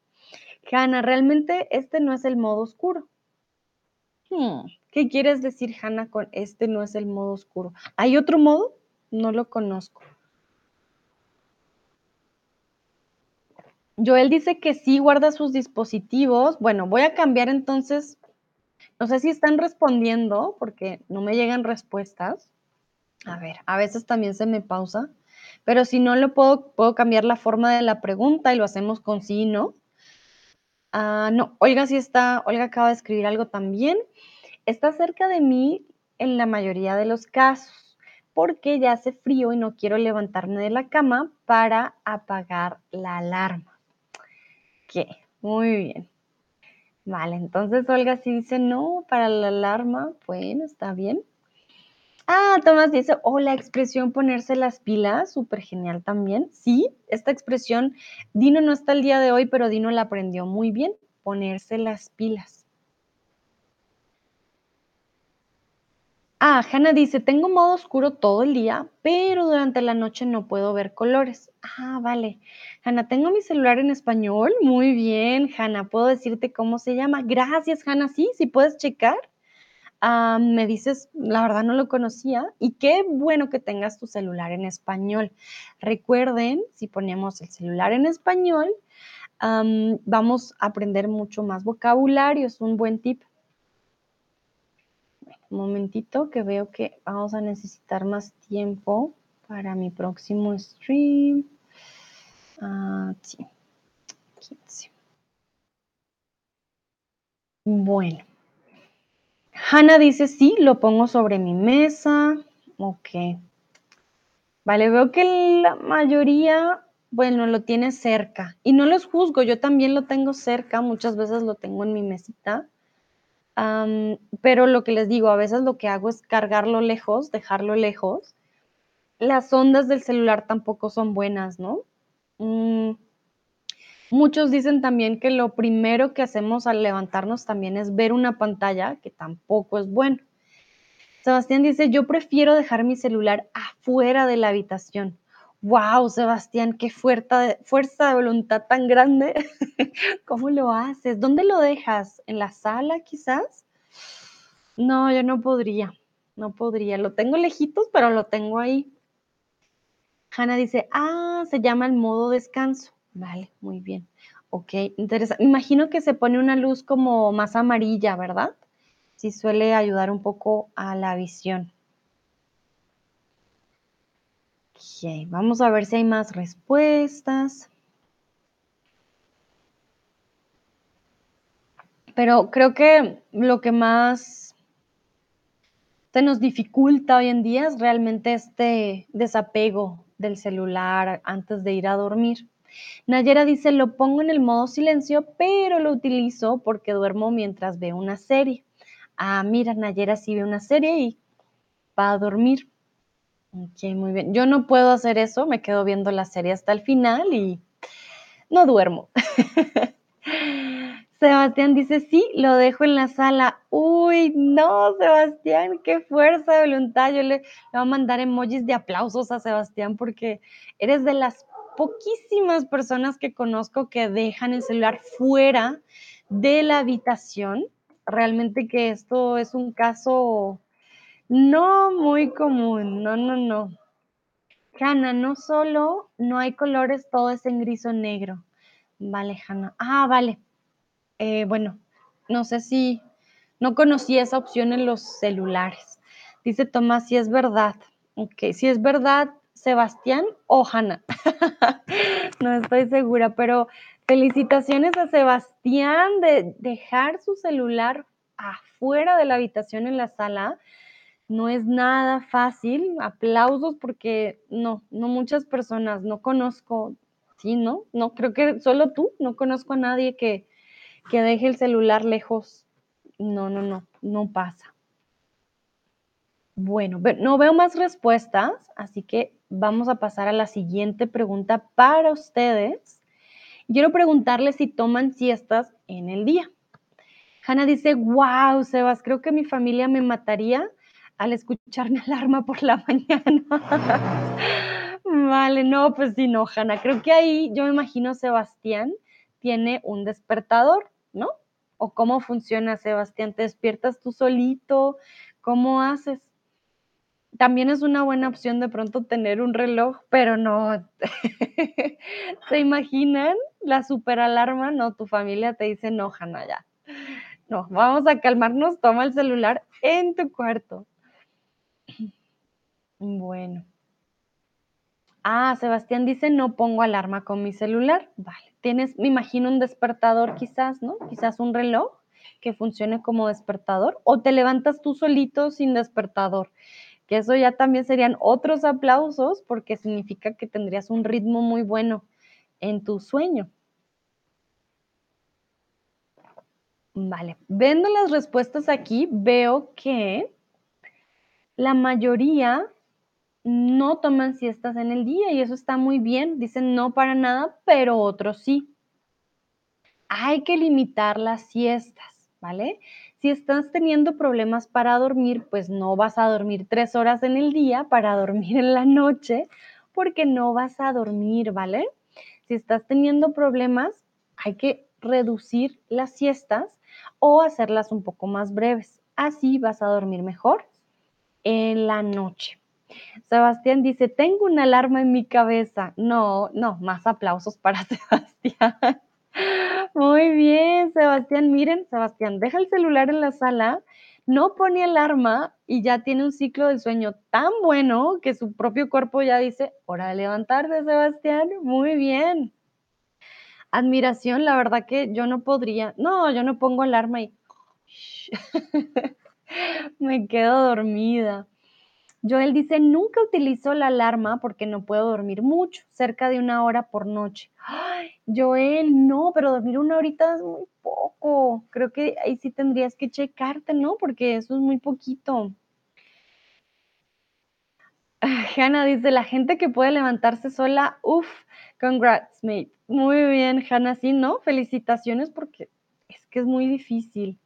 Hanna, realmente este no es el modo oscuro. Hmm, ¿Qué quieres decir, Hanna, con este no es el modo oscuro? ¿Hay otro modo? No lo conozco. Joel dice que sí guarda sus dispositivos. Bueno, voy a cambiar entonces. No sé si están respondiendo porque no me llegan respuestas. A ver, a veces también se me pausa. Pero si no lo puedo, puedo cambiar la forma de la pregunta y lo hacemos con sí y no. Ah, no, Olga sí está, Olga acaba de escribir algo también. Está cerca de mí en la mayoría de los casos, porque ya hace frío y no quiero levantarme de la cama para apagar la alarma. ¿Qué? Muy bien. Vale, entonces Olga sí dice no para la alarma. Bueno, está bien. Ah, Tomás dice, oh, la expresión ponerse las pilas, súper genial también. Sí, esta expresión, Dino no está el día de hoy, pero Dino la aprendió muy bien, ponerse las pilas. Ah, Hanna dice, tengo modo oscuro todo el día, pero durante la noche no puedo ver colores. Ah, vale. Hanna, tengo mi celular en español. Muy bien, Hanna. ¿Puedo decirte cómo se llama? Gracias, Hanna. Sí, sí puedes checar. Me dices, la verdad no lo conocía y qué bueno que tengas tu celular en español. Recuerden, si ponemos el celular en español, vamos a aprender mucho más vocabulario, es un buen tip. Un momentito que veo que vamos a necesitar más tiempo para mi próximo stream. Ah, sí. 15. Bueno. Hanna dice, sí, lo pongo sobre mi mesa. Ok. Vale, veo que la mayoría, bueno, lo tiene cerca. Y no los juzgo, yo también lo tengo cerca, muchas veces lo tengo en mi mesita. pero lo que les digo, a veces lo que hago es cargarlo lejos, dejarlo lejos. Las ondas del celular tampoco son buenas, ¿no? Mm, Muchos dicen también que lo primero que hacemos al levantarnos también es ver una pantalla, que tampoco es bueno. Sebastián dice, yo prefiero dejar mi celular afuera de la habitación. ¡Wow, Sebastián! ¡Qué fuerza, fuerza de voluntad tan grande! [LAUGHS] ¿Cómo lo haces? ¿Dónde lo dejas? ¿En la sala quizás? No, yo no podría, no podría. Lo tengo lejitos, pero lo tengo ahí. Hanna dice, ah, se llama el modo descanso. Vale, muy bien. Ok, interesante. Imagino que se pone una luz como más amarilla, ¿verdad? Sí suele ayudar un poco a la visión. Ok, vamos a ver si hay más respuestas. Pero creo que lo que más se nos dificulta hoy en día es realmente este desapego del celular antes de ir a dormir. Nayera dice, lo pongo en el modo silencio, pero lo utilizo porque duermo mientras veo una serie. Ah, mira, Nayera sí ve una serie y va a dormir. Ok, muy bien. Yo no puedo hacer eso, me quedo viendo la serie hasta el final y no duermo. [LAUGHS] Sebastián dice, sí, lo dejo en la sala. Uy, no, Sebastián, qué fuerza de voluntad. Yo le, le voy a mandar emojis de aplausos a Sebastián porque eres de las poquísimas personas que conozco que dejan el celular fuera de la habitación. Realmente que esto es un caso no muy común, no, no, no. Hanna, no solo no hay colores, todo es en gris o negro. Vale, Hanna. Ah, vale. Eh, bueno, no sé si no conocí esa opción en los celulares. Dice Tomás, si es verdad. Ok, si es verdad, Sebastián o Hanna. [LAUGHS] no estoy segura, pero felicitaciones a Sebastián de dejar su celular afuera de la habitación en la sala. No es nada fácil. Aplausos porque no, no muchas personas, no conozco, sí, ¿no? No, creo que solo tú, no conozco a nadie que, que deje el celular lejos. No, no, no, no pasa. Bueno, no veo más respuestas, así que vamos a pasar a la siguiente pregunta para ustedes. Quiero preguntarles si toman siestas en el día. Hanna dice, wow, Sebas, creo que mi familia me mataría al escuchar mi [LAUGHS] alarma por la mañana. [LAUGHS] vale, no, pues sí, no, Hanna. Creo que ahí yo me imagino Sebastián tiene un despertador, ¿no? ¿O cómo funciona, Sebastián? ¿Te despiertas tú solito? ¿Cómo haces? También es una buena opción de pronto tener un reloj, pero no. [LAUGHS] ¿Se imaginan la super alarma? No, tu familia te dice, no, Hanna, ya. No, vamos a calmarnos, toma el celular en tu cuarto. Bueno. Ah, Sebastián dice, no pongo alarma con mi celular. Vale, tienes, me imagino, un despertador quizás, ¿no? Quizás un reloj que funcione como despertador o te levantas tú solito sin despertador, que eso ya también serían otros aplausos porque significa que tendrías un ritmo muy bueno en tu sueño. Vale, viendo las respuestas aquí, veo que la mayoría no toman siestas en el día y eso está muy bien. Dicen no para nada, pero otros sí. Hay que limitar las siestas, ¿vale? Si estás teniendo problemas para dormir, pues no vas a dormir tres horas en el día para dormir en la noche, porque no vas a dormir, ¿vale? Si estás teniendo problemas, hay que reducir las siestas o hacerlas un poco más breves. Así vas a dormir mejor en la noche. Sebastián dice, tengo una alarma en mi cabeza. No, no, más aplausos para [LAUGHS] Sebastián. Muy bien, Sebastián. Miren, Sebastián, deja el celular en la sala, no pone alarma y ya tiene un ciclo de sueño tan bueno que su propio cuerpo ya dice, hora de levantarte, Sebastián. Muy bien. Admiración, la verdad que yo no podría. No, yo no pongo alarma y [LAUGHS] me quedo dormida. Joel dice, nunca utilizo la alarma porque no puedo dormir mucho, cerca de una hora por noche. Ay, Joel, no, pero dormir una horita es muy poco. Creo que ahí sí tendrías que checarte, ¿no? Porque eso es muy poquito. Hanna dice, la gente que puede levantarse sola, uff, congrats, mate. Muy bien, Hanna, sí, ¿no? Felicitaciones porque es que es muy difícil.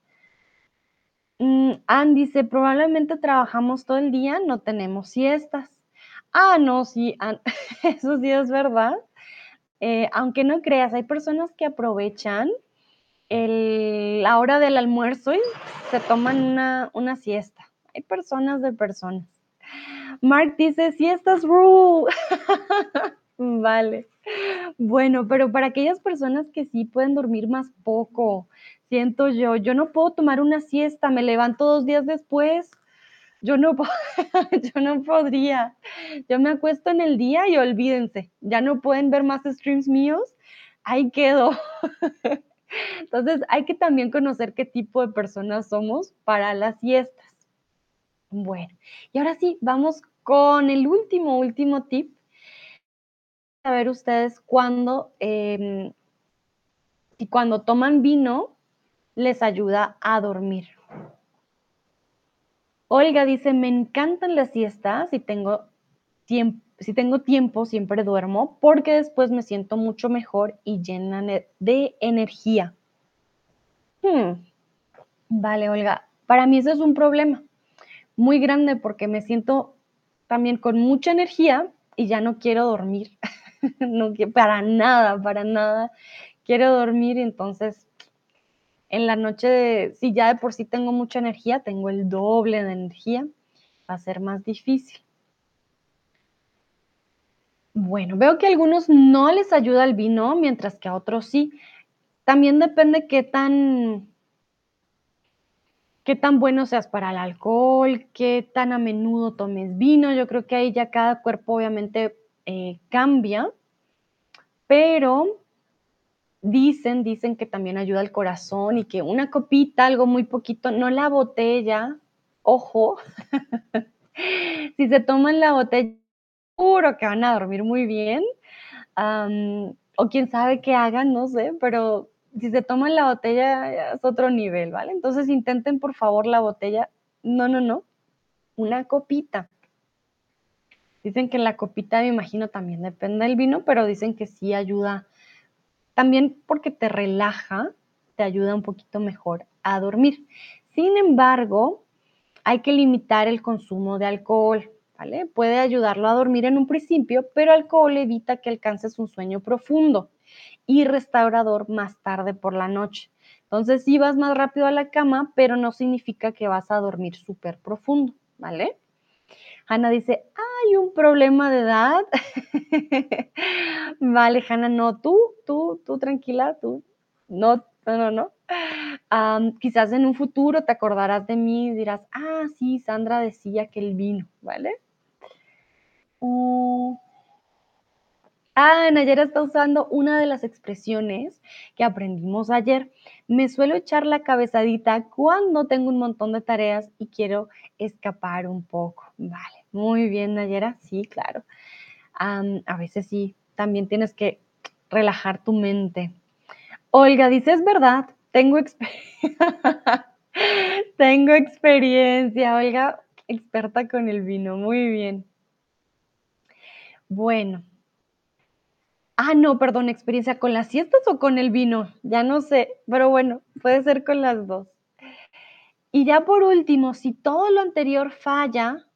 Mm, Ann dice, probablemente trabajamos todo el día, no tenemos siestas. Ah, no, sí, [LAUGHS] eso sí es verdad. Eh, aunque no creas, hay personas que aprovechan la hora del almuerzo y se toman una, una siesta. Hay personas de personas. Mark dice, siestas rule. [LAUGHS] vale. Bueno, pero para aquellas personas que sí pueden dormir más poco, siento yo, yo no puedo tomar una siesta, me levanto dos días después, yo no, [LAUGHS] yo no podría. Yo me acuesto en el día y olvídense, ya no pueden ver más streams míos, ahí quedo. [LAUGHS] Entonces hay que también conocer qué tipo de personas somos para las siestas. Bueno, y ahora sí, vamos con el último, último tip. A ustedes cuando, eh, y cuando toman vino, les ayuda a dormir. Olga dice, me encantan las siestas, si tengo tiempo, si tengo tiempo siempre duermo porque después me siento mucho mejor y llena de energía. Hmm. Vale, Olga, para mí eso es un problema muy grande porque me siento también con mucha energía y ya no quiero dormir. [LAUGHS] no para nada, para nada quiero dormir y entonces en la noche, si ya de por sí tengo mucha energía, tengo el doble de energía, va a ser más difícil. Bueno, veo que a algunos no les ayuda el vino, mientras que a otros sí. También depende qué tan, qué tan bueno seas para el alcohol, qué tan a menudo tomes vino. Yo creo que ahí ya cada cuerpo obviamente eh, cambia, pero Dicen, dicen que también ayuda al corazón y que una copita, algo muy poquito, no la botella, ojo, [LAUGHS] si se toman la botella, seguro que van a dormir muy bien, o quién sabe qué hagan, no sé, pero si se toman la botella es otro nivel, ¿vale? Entonces intenten por favor la botella, no, no, no, una copita. Dicen que la copita, me imagino, también depende del vino, pero dicen que sí ayuda también porque te relaja, te ayuda un poquito mejor a dormir. Sin embargo, hay que limitar el consumo de alcohol, ¿vale? Puede ayudarlo a dormir en un principio, pero alcohol evita que alcances un sueño profundo. y restaurador más tarde por la noche. Entonces sí vas más rápido a la cama, pero no significa que vas a dormir súper profundo, ¿vale? Hanna dice, un problema de edad. vale, Hanna, no, tú, tú, tú tranquila, tú, no, no, no, no. quizás en un futuro te acordarás de mí y dirás, ah, sí, Sandra decía que el vino, ¿vale? Uh, Ah, Nayera está usando una de las expresiones que aprendimos ayer. Me suelo echar la cabezadita cuando tengo un montón de tareas y quiero escapar un poco. Vale, muy bien, Nayera. Sí, claro. a veces sí, también tienes que relajar tu mente. Olga dice, es verdad, tengo, [LAUGHS] tengo experiencia. Olga, experta con el vino. Muy bien. Bueno, Ah, no, perdón, experiencia con las siestas o con el vino, ya no sé, pero bueno, puede ser con las dos. Y ya por último, si todo lo anterior falla,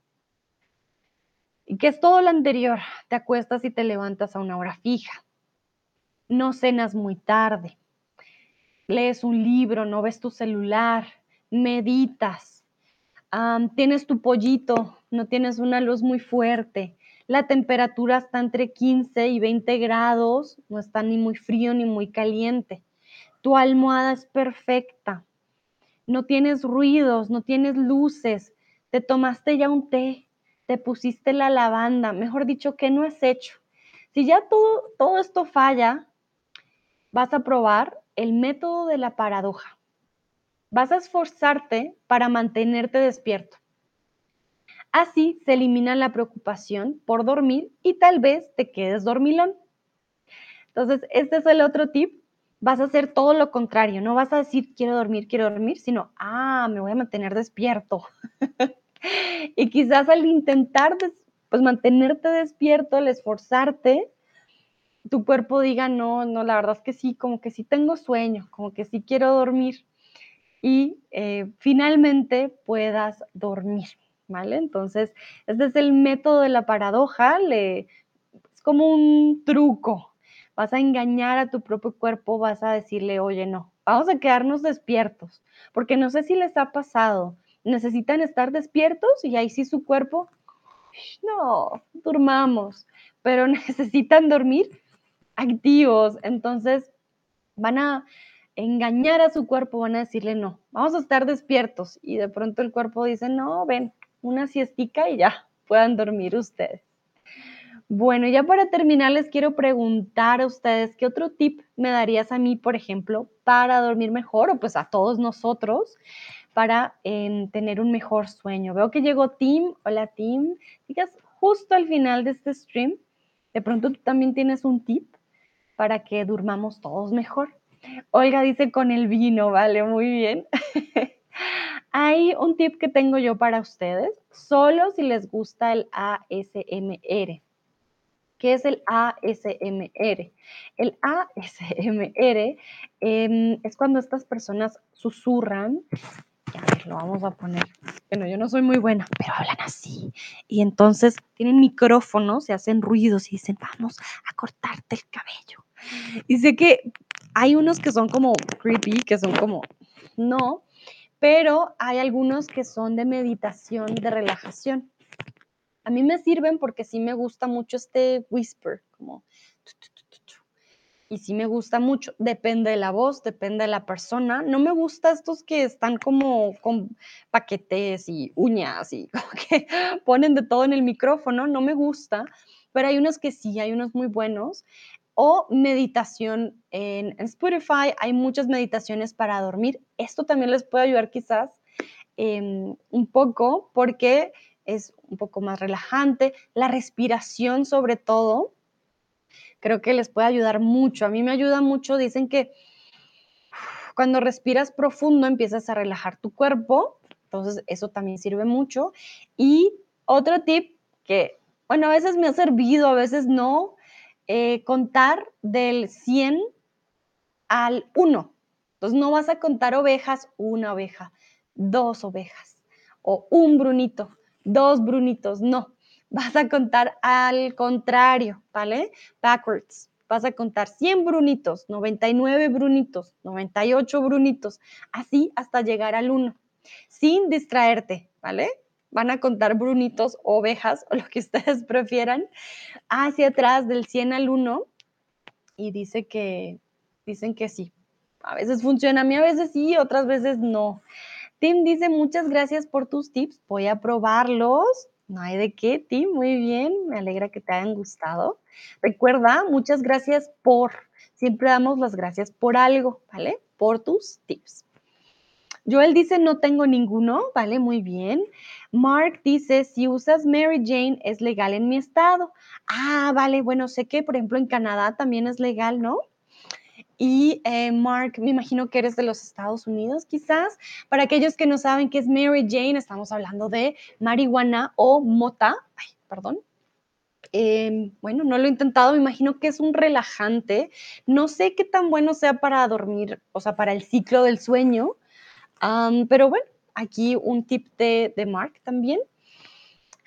¿y qué es todo lo anterior? Te acuestas y te levantas a una hora fija, no cenas muy tarde, lees un libro, no ves tu celular, meditas, tienes tu pollito, no tienes una luz muy fuerte, la temperatura está entre 15 y 20 grados, no está ni muy frío ni muy caliente. Tu almohada es perfecta. No tienes ruidos, no tienes luces. Te tomaste ya un té, te pusiste la lavanda, mejor dicho, ¿qué no has hecho? Si ya todo, todo esto falla, vas a probar el método de la paradoja. Vas a esforzarte para mantenerte despierto. Así se elimina la preocupación por dormir y tal vez te quedes dormilón. Entonces, este es el otro tip. Vas a hacer todo lo contrario. No vas a decir quiero dormir, quiero dormir, sino, ah, me voy a mantener despierto. [LAUGHS] [LAUGHS] y quizás al intentar pues, mantenerte despierto, al esforzarte, tu cuerpo diga, no, no, la verdad es que sí, como que sí tengo sueño, como que sí quiero dormir. Y eh, finalmente puedas dormir. ¿vale? Entonces, este es el método de la paradoja, es como un truco. Vas a engañar a tu propio cuerpo, vas a decirle, oye, no, vamos a quedarnos despiertos, porque no sé si les ha pasado, necesitan estar despiertos y ahí sí su cuerpo, no, durmamos, pero [LAUGHS] necesitan dormir activos, entonces van a engañar a su cuerpo, van a decirle, no, vamos a estar despiertos y de pronto el cuerpo dice, no, ven, una siestica y ya puedan dormir ustedes. Bueno, ya para terminar les quiero preguntar a ustedes qué otro tip me darías a mí, por ejemplo, para dormir mejor o pues a todos nosotros para tener un mejor sueño. Veo que llegó Tim. Hola Tim. Digas justo al final de este stream, de pronto tú también tienes un tip para que durmamos todos mejor. Olga dice con el vino, vale, muy bien. [LAUGHS] Hay un tip que tengo yo para ustedes, solo si les gusta el ASMR. ¿Qué es el ASMR? El ASMR em, es cuando estas personas susurran. A ver, lo vamos a poner. Bueno, yo no soy muy buena, pero hablan así. Y entonces tienen micrófonos, se hacen ruidos y dicen, vamos a cortarte el cabello. Y sé que hay unos que son como creepy, que son como, no, pero hay algunos que son de meditación, de relajación. A mí me sirven porque sí me gusta mucho este whisper, como... Y sí me gusta mucho, depende de la voz, depende de la persona. No me gusta estos que están como con paquetes y uñas y [LAUGHS] que ponen de todo en el micrófono, no me gusta, pero hay unos que sí, hay unos muy buenos o meditación en, Spotify. Hay muchas meditaciones para dormir. Esto también les puede ayudar quizás em, un poco porque es un poco más relajante. La respiración sobre todo, creo que les puede ayudar mucho. A mí me ayuda mucho. Dicen que cuando respiras profundo empiezas a relajar tu cuerpo. Entonces eso también sirve mucho. Y otro tip que, bueno, a veces me ha servido, a veces no, eh, contar del 100 al 1. Entonces no vas a contar ovejas, una oveja, dos ovejas o un brunito, dos brunitos, no. Vas a contar al contrario, ¿vale? Backwards. vas a contar 100 brunitos, 99 brunitos, 98 brunitos, así hasta llegar al 1, sin distraerte, ¿vale? Van a contar brunitos, ovejas o lo que [LAUGHS] ustedes prefieran, hacia atrás del 100 al 1 y dice que, dicen que sí. A veces funciona, a mí a veces sí, otras veces no. Tim dice, muchas gracias por tus tips, voy a probarlos. No hay de qué, Tim, muy bien, me alegra que te hayan gustado. Recuerda, muchas gracias por, siempre damos las gracias por algo, ¿vale? Por tus tips. Joel dice, no tengo ninguno, ¿vale? Muy bien. Mark dice, si usas Mary Jane es legal en mi estado. Ah, vale, bueno, sé que por ejemplo en Canadá también es legal, ¿no? Y eh, Mark, me imagino que eres de los Estados Unidos, quizás. Para aquellos que no saben qué es Mary Jane, estamos hablando de marihuana o mota. Ay, perdón. Em, bueno, no lo he intentado, me imagino que es un relajante. No sé qué tan bueno sea para dormir, o sea, para el ciclo del sueño. pero bueno, aquí un tip de, de Mark también.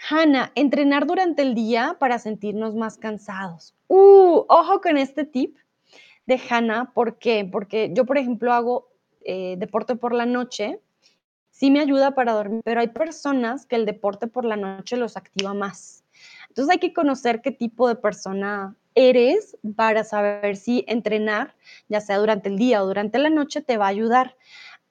Hannah, entrenar durante el día para sentirnos más cansados. Uh, ojo con este tip de Hannah. ¿Por qué? Porque yo, por ejemplo, hago eh, deporte por la noche. Sí me ayuda para dormir, pero hay personas que el deporte por la noche los activa más. Entonces hay que conocer qué tipo de persona eres para saber si entrenar, ya sea durante el día o durante la noche, te va a ayudar.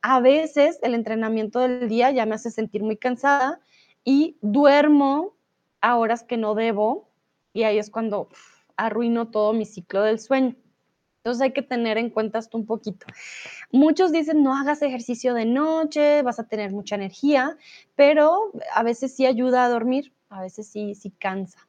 A veces el entrenamiento del día ya me hace sentir muy cansada y duermo a horas que no debo y ahí es cuando arruino todo mi ciclo del sueño. Entonces hay que tener en cuenta esto un poquito. Muchos dicen no hagas ejercicio de noche, vas a tener mucha energía, pero a veces sí ayuda a dormir, a veces sí, sí cansa.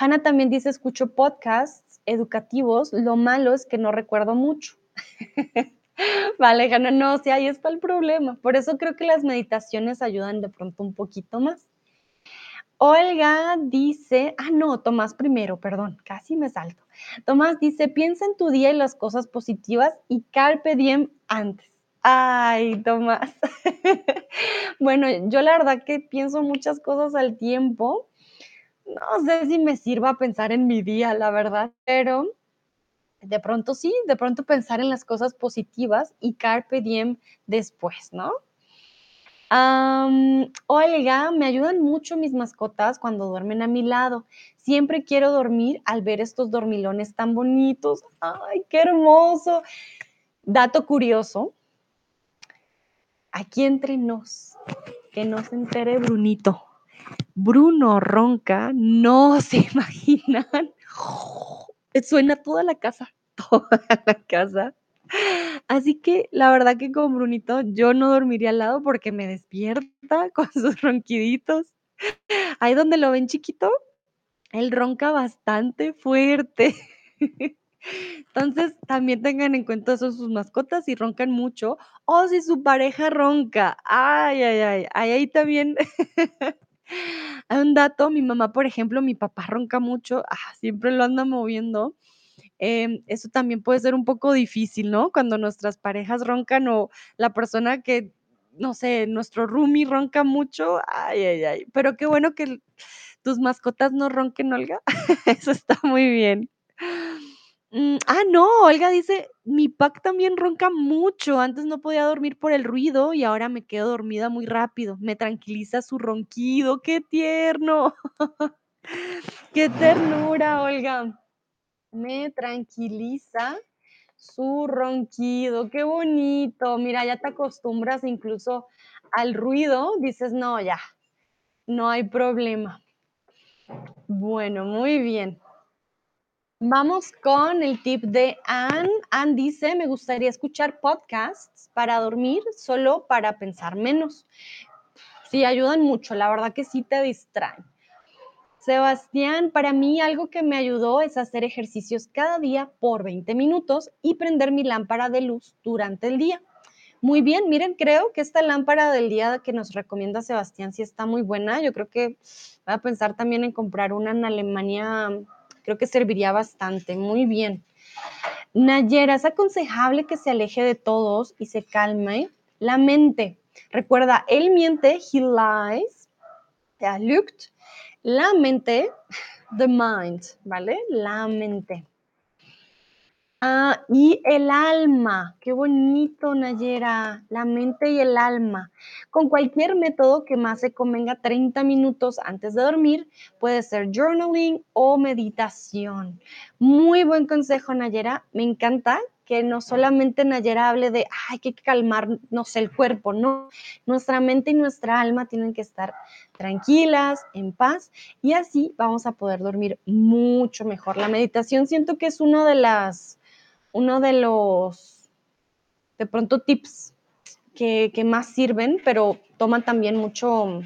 Hanna también dice escucho podcasts educativos, lo malo es que no recuerdo mucho. [LAUGHS] vale, Hanna, no, sí, ahí está el problema. Por eso creo que las meditaciones ayudan de pronto un poquito más. Olga dice, ah, no, Tomás primero, perdón, casi me salto. Tomás dice, piensa en tu día y las cosas positivas y carpe diem antes. Ay, Tomás. [LAUGHS] bueno, yo la verdad que pienso muchas cosas al tiempo. No sé si me sirva pensar en mi día, la verdad, pero de pronto sí, de pronto pensar en las cosas positivas y carpe diem después, ¿no? Olga, me ayudan mucho mis mascotas cuando duermen a mi lado. Siempre quiero dormir al ver estos dormilones tan bonitos. ¡Ay, qué hermoso! Dato curioso. Aquí entre nos, que no se entere Brunito. Bruno ronca, no se [LAUGHS] imaginan. Suena toda la casa, toda la casa. Así que la verdad que con Brunito yo no dormiría al lado porque me despierta [LAUGHS] con sus ronquiditos. Ahí donde lo ven chiquito, él ronca bastante fuerte. [LAUGHS] Entonces, también tengan en cuenta son sus mascotas si roncan mucho o si su pareja ronca. Ay, ay, ay, ay ahí también. Hay [LAUGHS] un dato, mi mamá, por ejemplo, mi papá ronca mucho, ah, siempre lo anda moviendo Em, eso también puede ser un poco difícil, ¿no? Cuando nuestras parejas roncan o la persona que, no sé, nuestro roomie ronca mucho, ay, ay, ay, pero qué bueno que tus mascotas no ronquen, Olga, [LAUGHS] eso está muy bien. Mm, ah, no, Olga dice, mi pack también ronca mucho, antes no podía dormir por el ruido y ahora me quedo dormida muy rápido, me tranquiliza su ronquido, qué tierno, [LAUGHS] qué ternura, Olga me tranquiliza su ronquido, qué bonito. Mira, ya te acostumbras incluso al ruido, dices, no, ya, no hay problema. Bueno, muy bien. Vamos con el tip de Anne. Anne dice, me gustaría escuchar podcasts para dormir, solo para pensar menos. Sí, ayudan mucho, la verdad que sí te distraen. Sebastián, para mí algo que me ayudó es hacer ejercicios cada día por 20 minutos y prender mi lámpara de luz durante el día. Muy bien, miren, creo que esta lámpara del día que nos recomienda Sebastián sí está muy buena. Yo creo que voy a pensar también en comprar una en Alemania, creo que serviría bastante. Muy bien. Nayera, es aconsejable que se aleje de todos y se calme la mente. Recuerda, él miente, he lies, er lügt, la mente, the mind, ¿vale? La mente. Ah, y el alma, qué bonito, Nayera, la mente y el alma. Con cualquier método que más se convenga 30 minutos antes de dormir, puede ser journaling o meditación. Muy buen consejo, Nayera. Me encanta que no solamente Nayera hable de, ay, hay que calmarnos el cuerpo, no. Nuestra mente y nuestra alma tienen que estar tranquilas, en paz, y así vamos a poder dormir mucho mejor. La meditación siento que es una de las uno de los, de pronto, tips que, que más sirven, pero toman también mucho,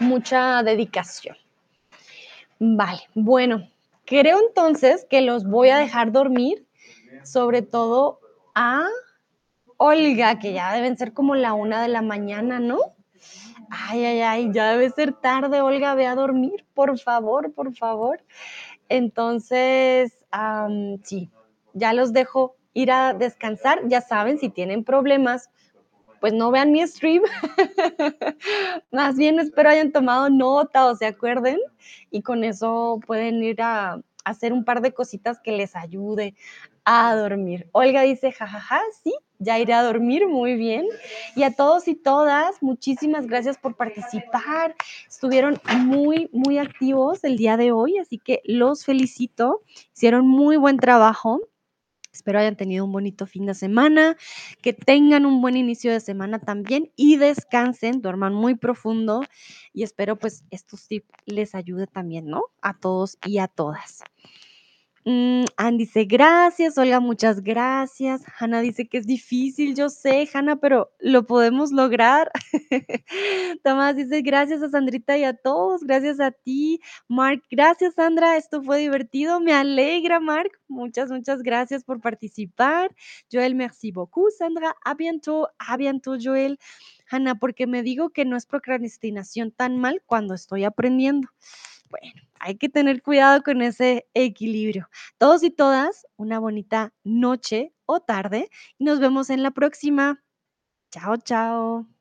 mucha dedicación. Vale, bueno, creo entonces que los voy a dejar dormir, sobre todo a Olga, que ya deben ser como la una de la mañana, ¿no? Ay, ay, ay, ya debe ser tarde, Olga, ve a dormir, por favor, por favor. Entonces, um, sí, ya los dejo ir a descansar. Ya saben, si tienen problemas, pues no vean mi stream. [LAUGHS] Más bien espero hayan tomado nota o se acuerden y con eso pueden ir a, hacer un par de cositas que les ayude a dormir. Olga dice, jajaja, sí, ya iré a dormir, muy bien. Y a todos y todas, muchísimas gracias por participar. Estuvieron muy, muy activos el día de hoy, así que los felicito. Hicieron muy buen trabajo. Espero hayan tenido un bonito fin de semana, que tengan un buen inicio de semana también y descansen, duerman muy profundo y espero pues estos tips les ayude también, ¿no? A todos y a todas. Mm, dice, gracias, Olga, muchas gracias. Hanna dice que es difícil, yo sé, Hanna, pero lo podemos lograr. [LAUGHS] Tomás dice, gracias a Sandrita y a todos, gracias a ti. Mark, gracias, Sandra, esto fue divertido, me alegra, Mark. Muchas, muchas gracias por participar. Joel, merci beaucoup, Sandra. A bientôt, a bientôt, Joel. Hanna, porque me digo que no es procrastinación tan mal cuando estoy aprendiendo. Bueno, hay que tener cuidado con ese equilibrio. Todos y todas, una bonita noche o tarde y nos vemos en la próxima. Chao, chao.